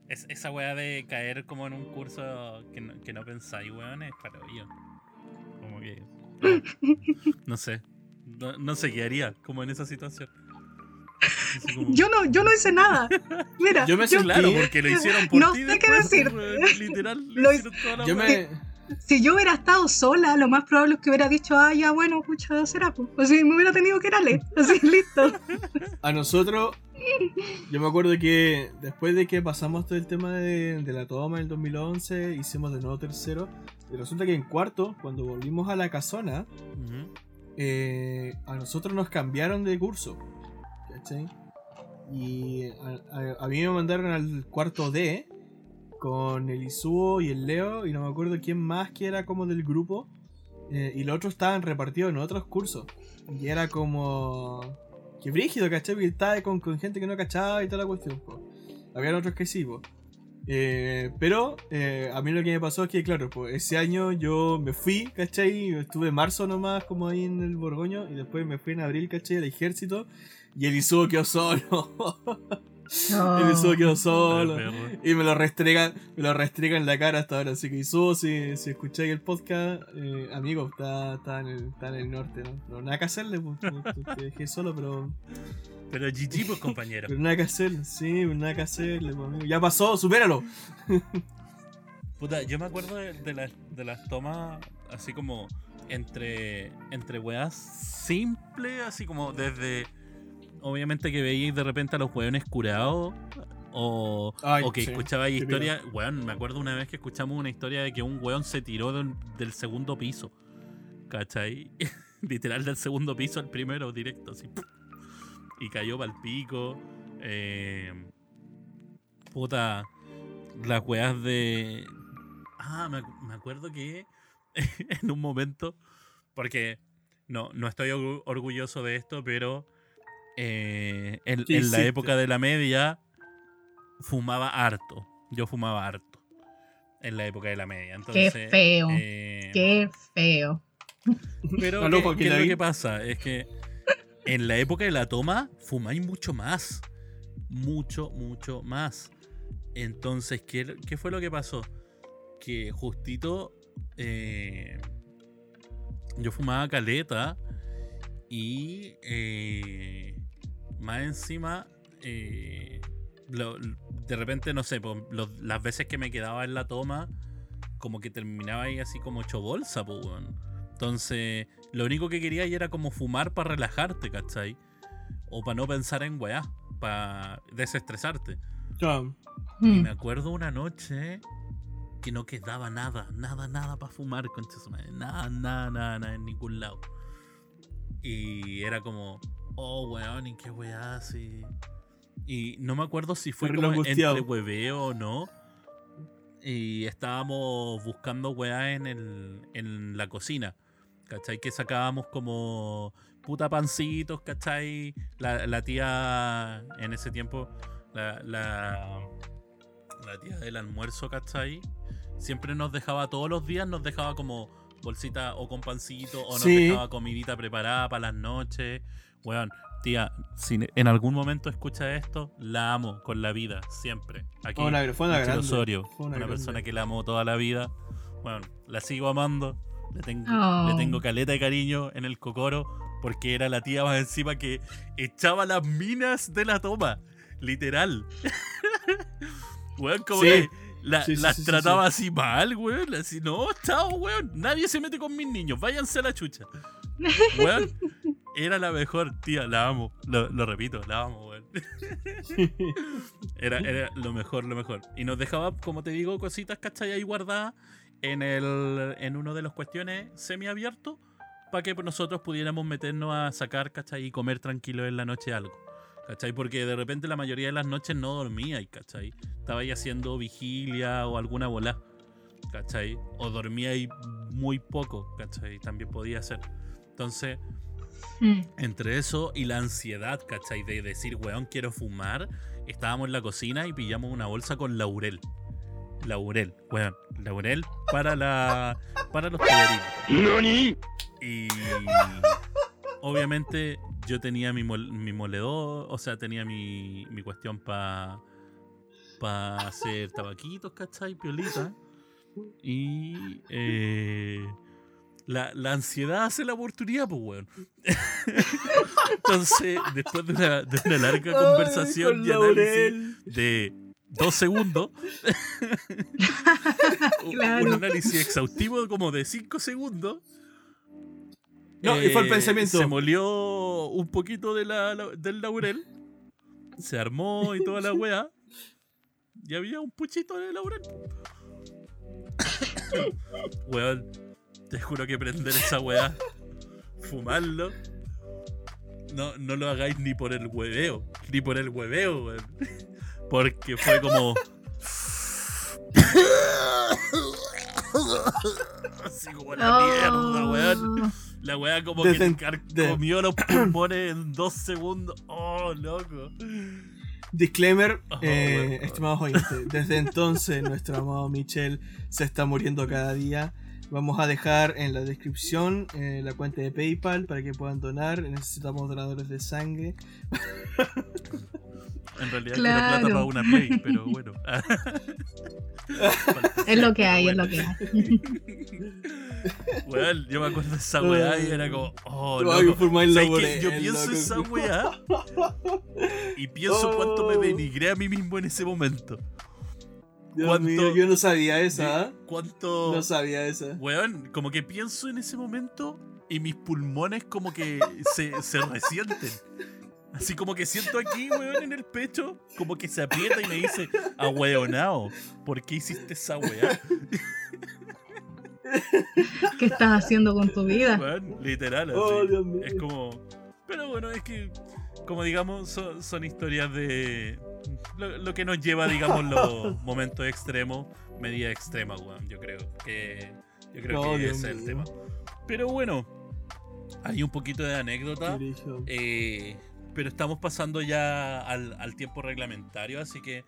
Es, esa weá de caer como en un curso que no, que no pensáis, weón, es para yo. Como que. No, no sé. No, no sé qué haría como en esa situación. Yo no, yo no hice nada. Mira, Yo me yo- sentí- Claro, porque lo hicieron por No ti sé qué weón, Literal, le Lo hicieron toda la Yo me. Si yo hubiera estado sola, lo más probable es que hubiera dicho, ah, ya bueno, pucha, será, pues. Así me hubiera tenido que ir a leer. Así, listo. A nosotros, yo me acuerdo que después de que pasamos todo el tema de, de la toma en el 2011, hicimos de nuevo tercero. Y resulta que en cuarto, cuando volvimos a la casona, eh, a nosotros nos cambiaron de curso. ¿Cachai? Y a, a- a mí me mandaron al cuarto D con el Isuo y el Leo, y no me acuerdo quién más que era como del grupo. eh, y los otros estaban repartidos en otros cursos. Y era como. Que brígido, ¿cachai? Porque estaba con, gente que no cachaba y toda la cuestión. po. Habían otros que sí, po. Eh, pero eh, a mí lo que me pasó es que, claro, pues ese año yo me fui, ¿cachai? Estuve en marzo nomás como ahí en el Borgoño y después me fui en abril, ¿cachai? Al ejército y el Isubo quedó solo. el Isubo quedó solo. Y me lo restregan, me lo restregan en la cara hasta ahora. Así que Isubo, si, si escucháis el podcast, eh, amigo, está, está, en el, está en el norte, ¿no? No, nada que hacerle, pues, te, dejé solo, pero, Pero GG, pues, compañero. pero nada que hacerle, sí, nada que hacerle, pues, amigo. Ya pasó, supéralo. Puta, yo me acuerdo de, de las, de las tomas así como entre, entre weas simples, así como desde. Obviamente que veíais de repente a los weones curados. O, Ay, o que sí, escuchaba típico. historias. Weón, me acuerdo una vez que escuchamos una historia de que un weón se tiró del, del segundo piso. ¿Cachai? Literal del segundo piso al primero, directo, así. ¡pum! Y cayó pa'l pico. Eh, puta. Las weas de. Ah, me, me acuerdo que en un momento. Porque no, no estoy orgu- orgulloso de esto, pero. Eh, en, ¿Qué en la época de la media. Fumaba harto. Yo fumaba harto. En la época de la media. Entonces, Qué feo. eh, Qué feo. pero Aló, ¿qué, Joaquín qué es lo que pasa? Es que en la época de la toma fumáis mucho más. Mucho, mucho más. Entonces, ¿qué, qué fue lo que pasó? Que justito eh, yo fumaba caleta y eh, más encima eh, lo- de repente, no sé, las veces que me quedaba en la toma como que terminaba ahí así como hecho bolsa, po, weón. Entonces, lo único que quería era como fumar para relajarte, ¿cachai? O para no pensar en weá, para desestresarte. Claro. Y Mm. me acuerdo una noche que no quedaba nada, nada, nada para fumar, concha su madre. Nada, nada, nada, nada en ningún lado. Y era como, oh, weón, ¿y qué weá así? Y no me acuerdo si fue como entre hueveo o no. Y estábamos buscando weá en, el, en la cocina. ¿Cachai? Que sacábamos como puta pancitos, ¿cachai? La, la tía en ese tiempo, la, la, la tía del almuerzo, ¿cachai? Siempre nos dejaba, todos los días nos dejaba como bolsita o con pancito o nos Sí. dejaba comidita preparada para las noches. Weón, tía, si en algún momento escucha esto, la amo con la vida, siempre. Aquí, Fue una, fue una grande. Osorio, Fue una, una persona que la amo toda la vida. Bueno, la sigo amando. Le tengo, Oh. le tengo caleta de cariño en el cocoro porque era la tía más encima que echaba las minas de la toma. Literal. weón, como Sí. que la- Sí, sí, las sí, sí, trataba así mal, weón. Así, no, chao, weón. Nadie se mete con mis niños. Váyanse a la chucha. Weón, era la mejor, tía. La amo. Lo, repito, la amo, weón. Era, era lo mejor, lo mejor. Y nos dejaba, como te digo, cositas, ¿cachai? Ahí guardadas en, en uno de los cuestiones semiabiertos para que nosotros pudiéramos meternos a sacar, ¿cachai? Y comer tranquilo en la noche algo. ¿Cachai? Porque de repente la mayoría de las noches no dormía, ¿cachai? Estaba ahí haciendo vigilia o alguna bola, ¿cachai? O dormía ahí muy poco, ¿cachai? También podía ser. Entonces, Mm. entre eso y la ansiedad, ¿cachai? De decir, weón, quiero fumar. Estábamos en la cocina y pillamos una bolsa con laurel. Laurel, weón. Laurel para la. para los tallarines. Y. Obviamente yo tenía mi, mol- mi moledor, o sea, tenía mi, mi cuestión para pa hacer tabaquitos, ¿cachai? Piolita. Y. eh, la, la ansiedad hace la oportunidad, pues, weón. Entonces, después de una, de una larga conversación Ay, y análisis Laurel. de dos segundos, un- análisis exhaustivo como de cinco segundos, No, y fue el eh, pensamiento. Se molió un poquito de la, la- del laurel. Se armó y toda la wea. Y había un puchito de laurel. Weón, te juro que prender esa wea, fumarlo. No, no lo hagáis ni por el hueveo. Ni por el hueveo, weón. Porque fue como. Así como la mierda, weón. La weá como que comió los pulmones en dos segundos. Oh, loco. Disclaimer, Oh, eh, estimados oyentes, desde entonces nuestro amado Michel se está muriendo cada día. Vamos a dejar en la descripción eh, la cuenta de PayPal para que puedan donar. Necesitamos donadores de sangre. En realidad Claro. quiero plata para una play, pero bueno. Es lo que hay, es lo que hay. Weón, yo me acuerdo de esa weá y era como, oh, de Yo pienso loco. esa weá y pienso cuánto me Oh. denigré a mí mismo en ese momento. Dios ¿Cuánto- mío, yo no sabía esa. ¿ah? Cuánto. No sabía esa. Weón, como que pienso en ese momento y mis pulmones como que se, se resienten. Así como que siento aquí, weón, en el pecho, como que se aprieta y me dice, ahueonao, ¿por qué hiciste esa weá? ¿Qué estás haciendo con tu vida? Weón, literal, así. Oh, Dios mío. Es como. Pero bueno, es que, como digamos, son, son historias de. Lo, lo que nos lleva, digamos, los momentos extremos, medida extrema, weón. Yo creo que. Yo creo que Dios ese es el tema. Pero bueno, hay un poquito de anécdota. Eh, pero estamos pasando ya al, al tiempo reglamentario, así que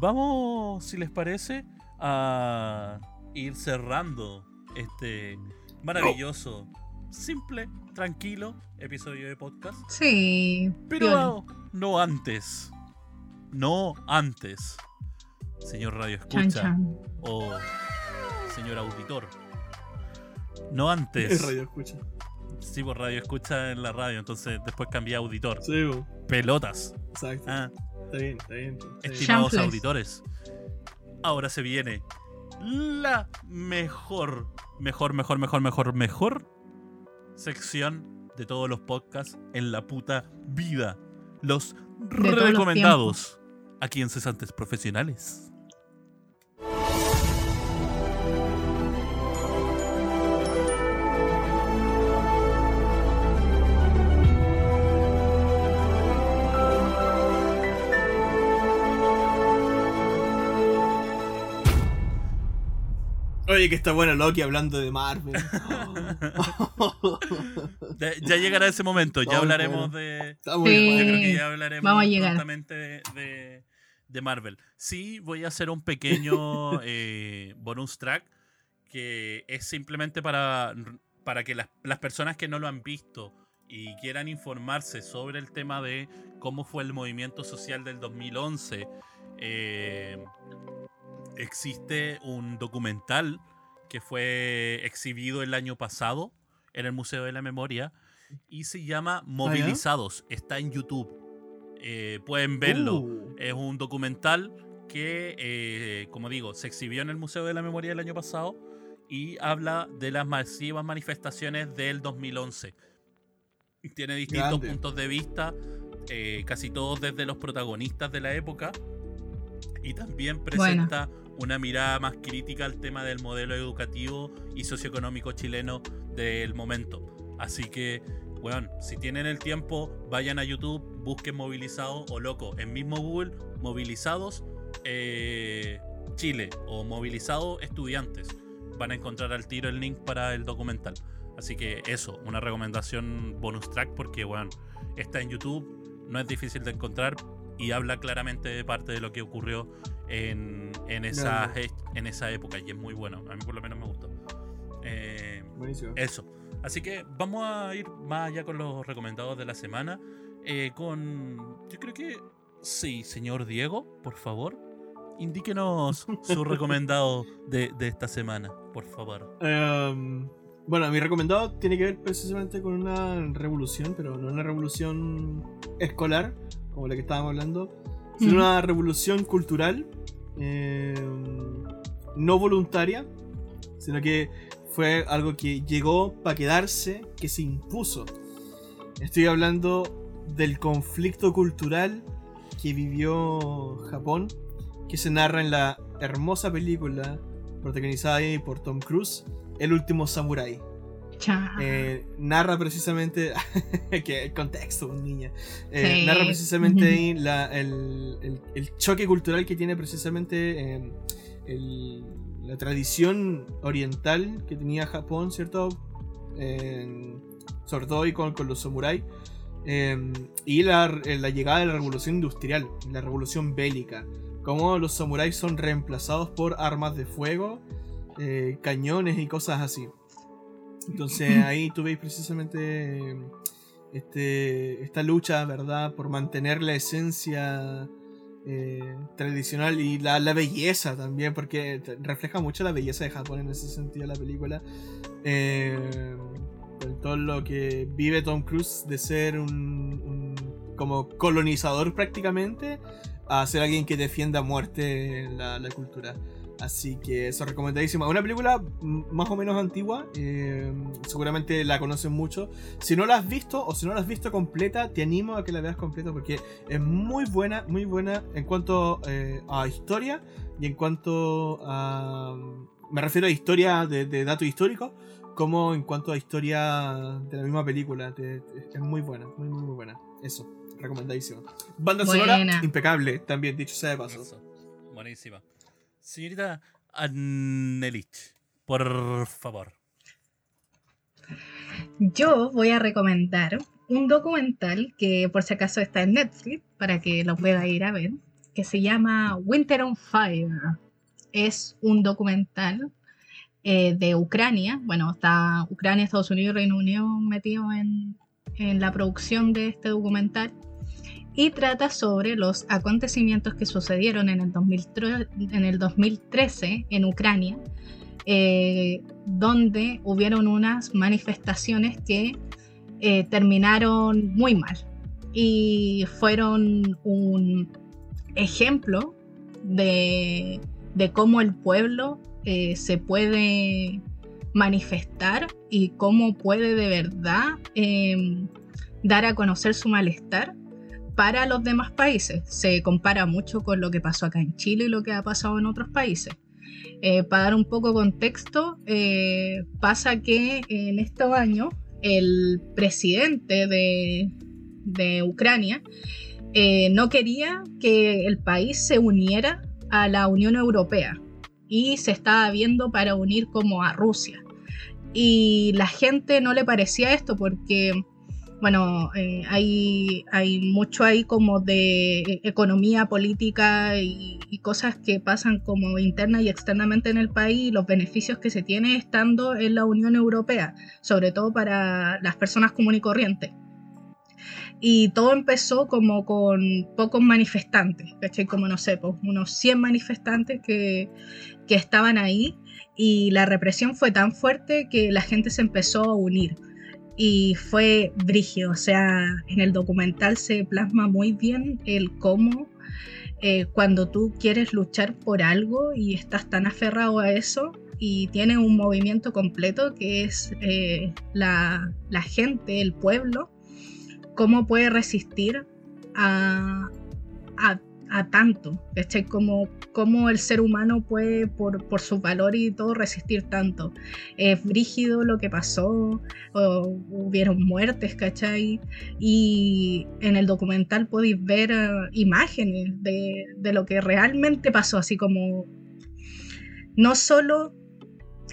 vamos, si les parece, a ir cerrando este maravilloso, simple, tranquilo episodio de podcast. Sí. Pero no, no antes. No antes. Señor Radio Escucha chan. o señor auditor. No Es antes. radio escucha. Sí, por radio escucha en la radio, entonces después cambié a auditor. Sí, bo. Pelotas. exacto. Ah, Está bien, está bien. está bien. estimados auditores. Ahora se viene la mejor, mejor, mejor, mejor, mejor, mejor sección de todos los podcasts en la puta vida. Los recomendados aquí en Cesantes Profesionales. Oye, que está bueno Loki hablando de Marvel. Ya, ya llegará ese momento, ya hablaremos de, Está muy Sí. Yo bueno. creo que ya hablaremos Vamos a llegar. de, de- de Marvel. Sí, voy a hacer un pequeño eh, bonus track que es simplemente para, para que las, las personas que no lo han visto y quieran informarse sobre el tema de cómo fue el movimiento social del 2011. eh, existe un documental que fue exhibido el año pasado en el Museo de la Memoria y se llama Movilizados. Está en YouTube. Eh, pueden verlo. Uh, Es un documental que, eh, como digo, se exhibió en el Museo de la Memoria el año pasado y habla de las masivas manifestaciones del 2011. Tiene distintos Grande. puntos de vista, eh, casi todos desde los protagonistas de la época. Y también presenta una mirada más crítica al tema del modelo educativo y socioeconómico chileno del momento. Así que, bueno, si tienen el tiempo, vayan a YouTube, busquen Movilizado o loco, en mismo Google, Movilizados eh, Chile o Movilizado Estudiantes. Van a encontrar al tiro el link para el documental. Así que eso, una recomendación bonus track porque, bueno, está en YouTube, no es difícil de encontrar y habla claramente de parte de lo que ocurrió en, en, esa, en esa época y es muy bueno. A mí por lo menos me gustó. Eh, buenísimo. eso. Así que vamos a ir más allá con los recomendados de la semana. eh, con. Yo creo que. Sí, señor Diego, por favor. Indíquenos su recomendado de, de esta semana, por favor. Em, bueno, mi recomendado tiene que ver precisamente con una revolución, pero no una revolución escolar, como la que estábamos hablando, sino Mm. una revolución cultural, em, no voluntaria, sino que fue algo que llegó para quedarse, que se impuso. Estoy hablando del conflicto cultural que vivió Japón, que se narra en la hermosa película protagonizada ahí por Tom Cruise, El último samurái. Eh, narra precisamente que el contexto, niña. Eh, Sí. Narra precisamente ahí la- el, el- el choque cultural que tiene precisamente eh, el- la tradición oriental que tenía Japón, ¿cierto? Sobre todo ahí con, con los samuráis. eh, y la, eh, la llegada de la revolución industrial, la revolución bélica. Cómo los samuráis son reemplazados por armas de fuego, cañones y cosas así. Entonces ahí tú precisamente este, esta lucha, ¿verdad? Por mantener la esencia eh, tradicional y la, la belleza también, porque refleja mucho la belleza de Japón en ese sentido la película. Eh, con todo lo que vive Tom Cruise de ser un, un- como colonizador prácticamente a ser alguien que defienda a muerte la, la cultura. Así que eso recomendadísima. Una película más o menos antigua, eh, seguramente la conocen mucho. Si no la has visto o si no la has visto completa, te animo a que la veas completa porque es muy buena, muy buena en cuanto eh, a historia y en cuanto a... Me refiero a historia de, de datos históricos, como en cuanto a historia de la misma película. Te- te- es muy buena, muy, muy, muy buena. Eso, recomendadísimo. Banda sonora, impecable, también, dicho sea de paso. Eso. Buenísima. Señorita Annelich, por favor. Yo voy a recomendar un documental que por si acaso está en Netflix para que lo pueda ir a ver, que se llama Winter on Fire. Es un documental eh, de Ucrania. Bueno, está Ucrania, Estados Unidos y Reino Unido metidos en, en la producción de este documental. Y trata sobre los acontecimientos que sucedieron en el, 2003 en el 2013 en Ucrania, eh, donde hubieron unas manifestaciones que eh, terminaron muy mal y fueron un ejemplo de, de cómo el pueblo eh, se puede manifestar y cómo puede de verdad eh, dar a conocer su malestar para los demás países. Se compara mucho con lo que pasó acá en Chile y lo que ha pasado en otros países. Eh, para dar un poco contexto, eh, pasa que en estos años el presidente de, de Ucrania eh, no quería que el país se uniera a la Unión Europea y se estaba viendo para unir como a Rusia. Y la gente no le parecía esto porque bueno, eh, hay, hay mucho ahí como de e- economía política y, y cosas que pasan como interna y externamente en el país y los beneficios que se tiene estando en la Unión Europea, sobre todo para las personas comunes y corrientes. Y todo empezó como con pocos manifestantes, ¿cachai? Como no sé, pues, unos 100 manifestantes que, que estaban ahí y la represión fue tan fuerte que la gente se empezó a unir y fue brígido. O sea, en el documental se plasma muy bien el cómo eh, cuando tú quieres luchar por algo y estás tan aferrado a eso y tienes un movimiento completo que es eh, la, la gente, el pueblo, cómo puede resistir a, a, a tanto, ¿cachai? Como, como el ser humano puede, por, por su valor y todo, resistir tanto. Es brígido lo que pasó, o hubieron muertes, ¿cachai? Y en el documental podéis ver eh, imágenes de, de lo que realmente pasó, así como no solo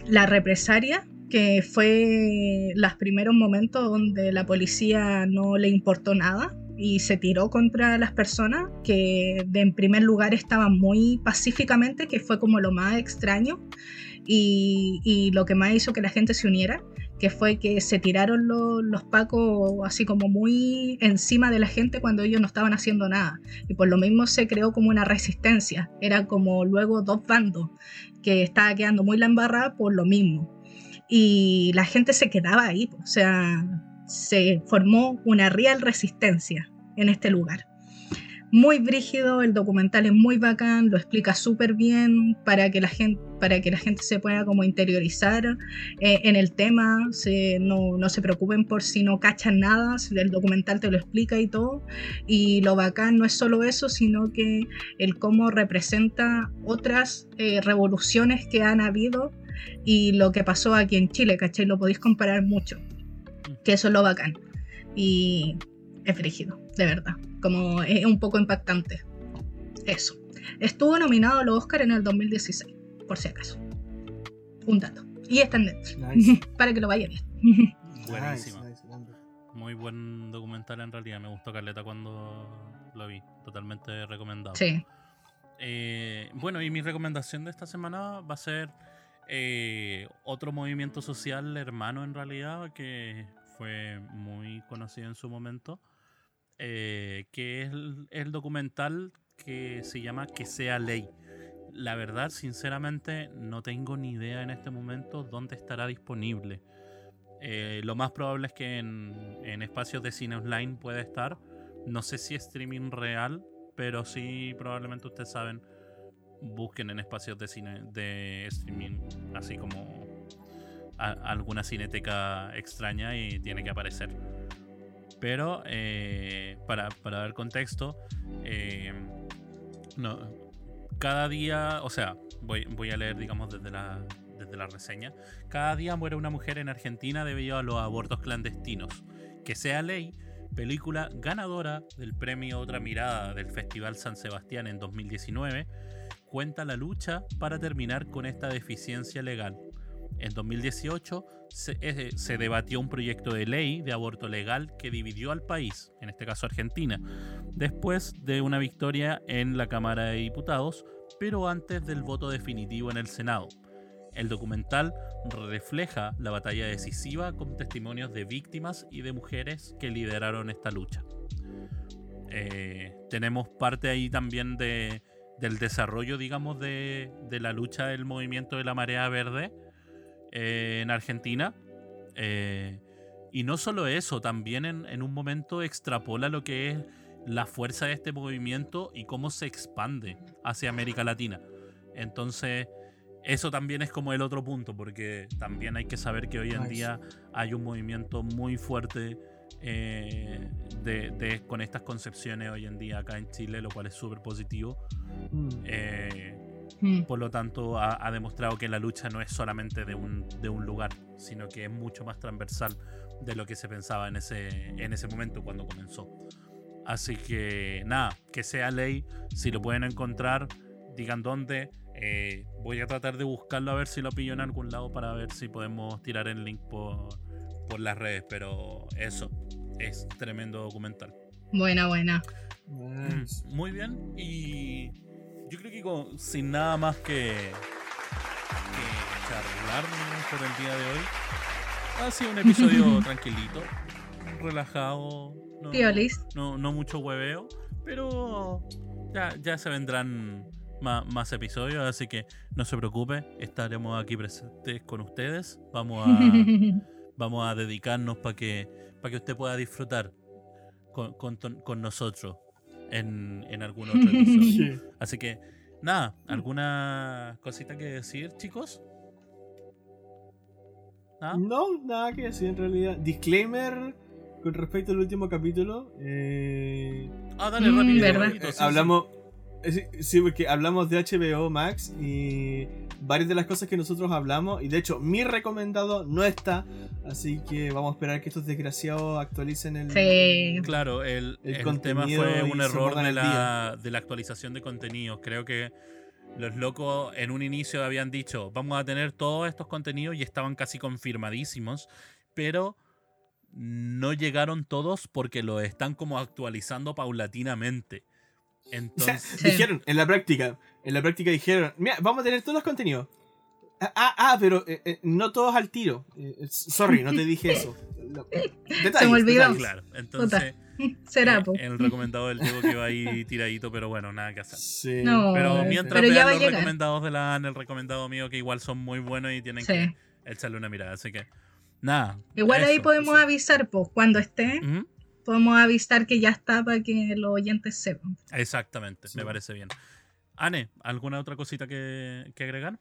la represalia, que fue los primeros momentos donde la policía no le importó nada y se tiró contra las personas que en primer lugar estaban muy pacíficamente, que fue como lo más extraño y, y lo que más hizo que la gente se uniera, que fue que se tiraron lo- los pacos así como muy encima de la gente cuando ellos no estaban haciendo nada. Y por lo mismo se creó como una resistencia. Era como luego dos bandos que estaba quedando muy la embarrada por lo mismo. Y la gente se quedaba ahí, o sea, se formó una real resistencia en este lugar. Muy brígido, el documental es muy bacán, lo explica súper bien para que, la gente, para que la gente se pueda como interiorizar eh, en el tema, no, no se preocupen por si no cachan nada, el documental te lo explica y todo. Y lo bacán no es solo eso, sino que el cómo representa otras eh, revoluciones que han habido y lo que pasó aquí en Chile, ¿cachai? Lo podéis comparar mucho, que eso es lo bacán. Y es frígido, de verdad, como es un poco impactante. Eso. Estuvo nominado a los Oscar en el 2016, por si acaso. Un dato. Y está en Netflix, Nice. para que lo vayan a ver. Buenísima. Nice, nice, grande. muy buen documental en realidad. Me gustó Caleta cuando lo vi. Totalmente recomendado. Sí. Eh, bueno, y mi recomendación de esta semana va a ser eh, otro movimiento social hermano en realidad que fue muy conocido en su momento, eh, que es el, documental que se llama Que sea ley. La verdad, sinceramente, no tengo ni idea en este momento dónde estará disponible. Eh, lo más probable es que en, en espacios de cine online pueda estar. No sé si streaming real, pero sí probablemente ustedes saben. Busquen en espacios de cine de streaming, así como alguna cineteca extraña y tiene que aparecer. Pero eh, para, para dar contexto, eh, no, cada día, o sea, voy, voy a leer, digamos, desde la, desde la reseña. Cada día muere una mujer en Argentina debido a los abortos clandestinos. Que sea ley, película ganadora del premio Otra Mirada del Festival San Sebastián en 2019, cuenta la lucha para terminar con esta deficiencia legal. En 2018 se, eh, se debatió un proyecto de ley de aborto legal que dividió al país, en este caso Argentina, después de una victoria en la Cámara de Diputados, pero antes del voto definitivo en el Senado. El documental refleja la batalla decisiva con testimonios de víctimas y de mujeres que lideraron esta lucha. Eh, tenemos parte ahí también de, del desarrollo, digamos, de, de la lucha del movimiento de la marea verde eh, en Argentina. Eh, y no solo eso, también en, en un momento extrapola lo que es la fuerza de este movimiento y cómo se expande hacia América Latina. Entonces, eso también es como el otro punto, porque también hay que saber que hoy en día hay un movimiento muy fuerte eh, de, de- con estas concepciones hoy en día acá en Chile, lo cual es súper positivo. Mm. Eh, Mm. por lo tanto, ha, ha demostrado que la lucha no es solamente de un, de un lugar, sino que es mucho más transversal de lo que se pensaba en ese, en ese momento cuando comenzó. Así que nada, que sea ley, si lo pueden encontrar, digan dónde. Eh, voy a tratar de buscarlo a ver si lo pillo en algún lado para ver si podemos tirar el link por, por las redes. Pero eso, es tremendo documental. Buena, buena. Nice. Muy bien, y yo creo que con- sin nada más que, que charlar por el día de hoy, ha sido un episodio tranquilito, relajado, no, no, no mucho hueveo, pero ya, ya se vendrán ma- más, episodios, así que no se preocupe, estaremos aquí presentes con ustedes, vamos a, vamos a dedicarnos para que, para que usted pueda disfrutar con, con, con nosotros en, en algún otro episodio. Sí. Así que, nada, ¿alguna cosita que decir, chicos? ¿Nada? No, nada que decir en realidad. Disclaimer con respecto al último capítulo. eh, Ah, dale, Mm, sí, sí. hablamos. Sí, sí, porque hablamos de HBO Max y varias de las cosas que nosotros hablamos, y de hecho mi recomendado no está, así que vamos a esperar que estos desgraciados actualicen el... Sí. Claro, el, el el tema fue un error de la, de la actualización de contenidos. Creo que los locos en un inicio habían dicho, vamos a tener todos estos contenidos y estaban casi confirmadísimos, pero no llegaron todos porque lo están como actualizando paulatinamente. Entonces, Sí. dijeron, en la práctica, en la práctica dijeron, mira, vamos a tener todos los contenidos. Ah, ah, ah, pero eh, eh, no todos al tiro. Eh, eh, sorry, no te dije eso. Detalles, Se me olvidó. detalles. claro, entonces Será, eh, po. el recomendado del Diego quedó ahí tiradito, pero bueno, nada que hacer. Sí. No, Pero mientras pero ya vean va los llegar. recomendados de la AN, el recomendado mío, que igual son muy buenos y tienen Sí. que echarle una mirada. Así que, nada. Igual ahí eso. podemos avisar, pues, cuando esté, Ujú, podemos avisar que ya está para que los oyentes sepan. Exactamente, Sí. me parece bien. Ane, ¿alguna otra cosita que, que agregar?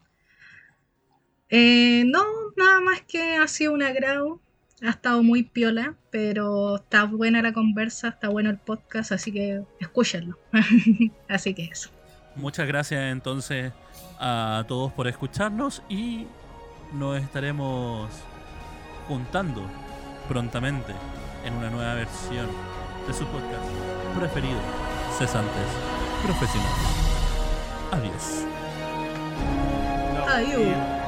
Eh, no, nada más que ha sido un agrado. Ha estado muy piola, pero está buena la conversa, está bueno el podcast, así que escúchenlo. así que eso. Muchas gracias entonces a todos por escucharnos y nos estaremos juntando prontamente en una nueva versión de su podcast preferido, Cesantes Profesionales. Adiós. Adiós.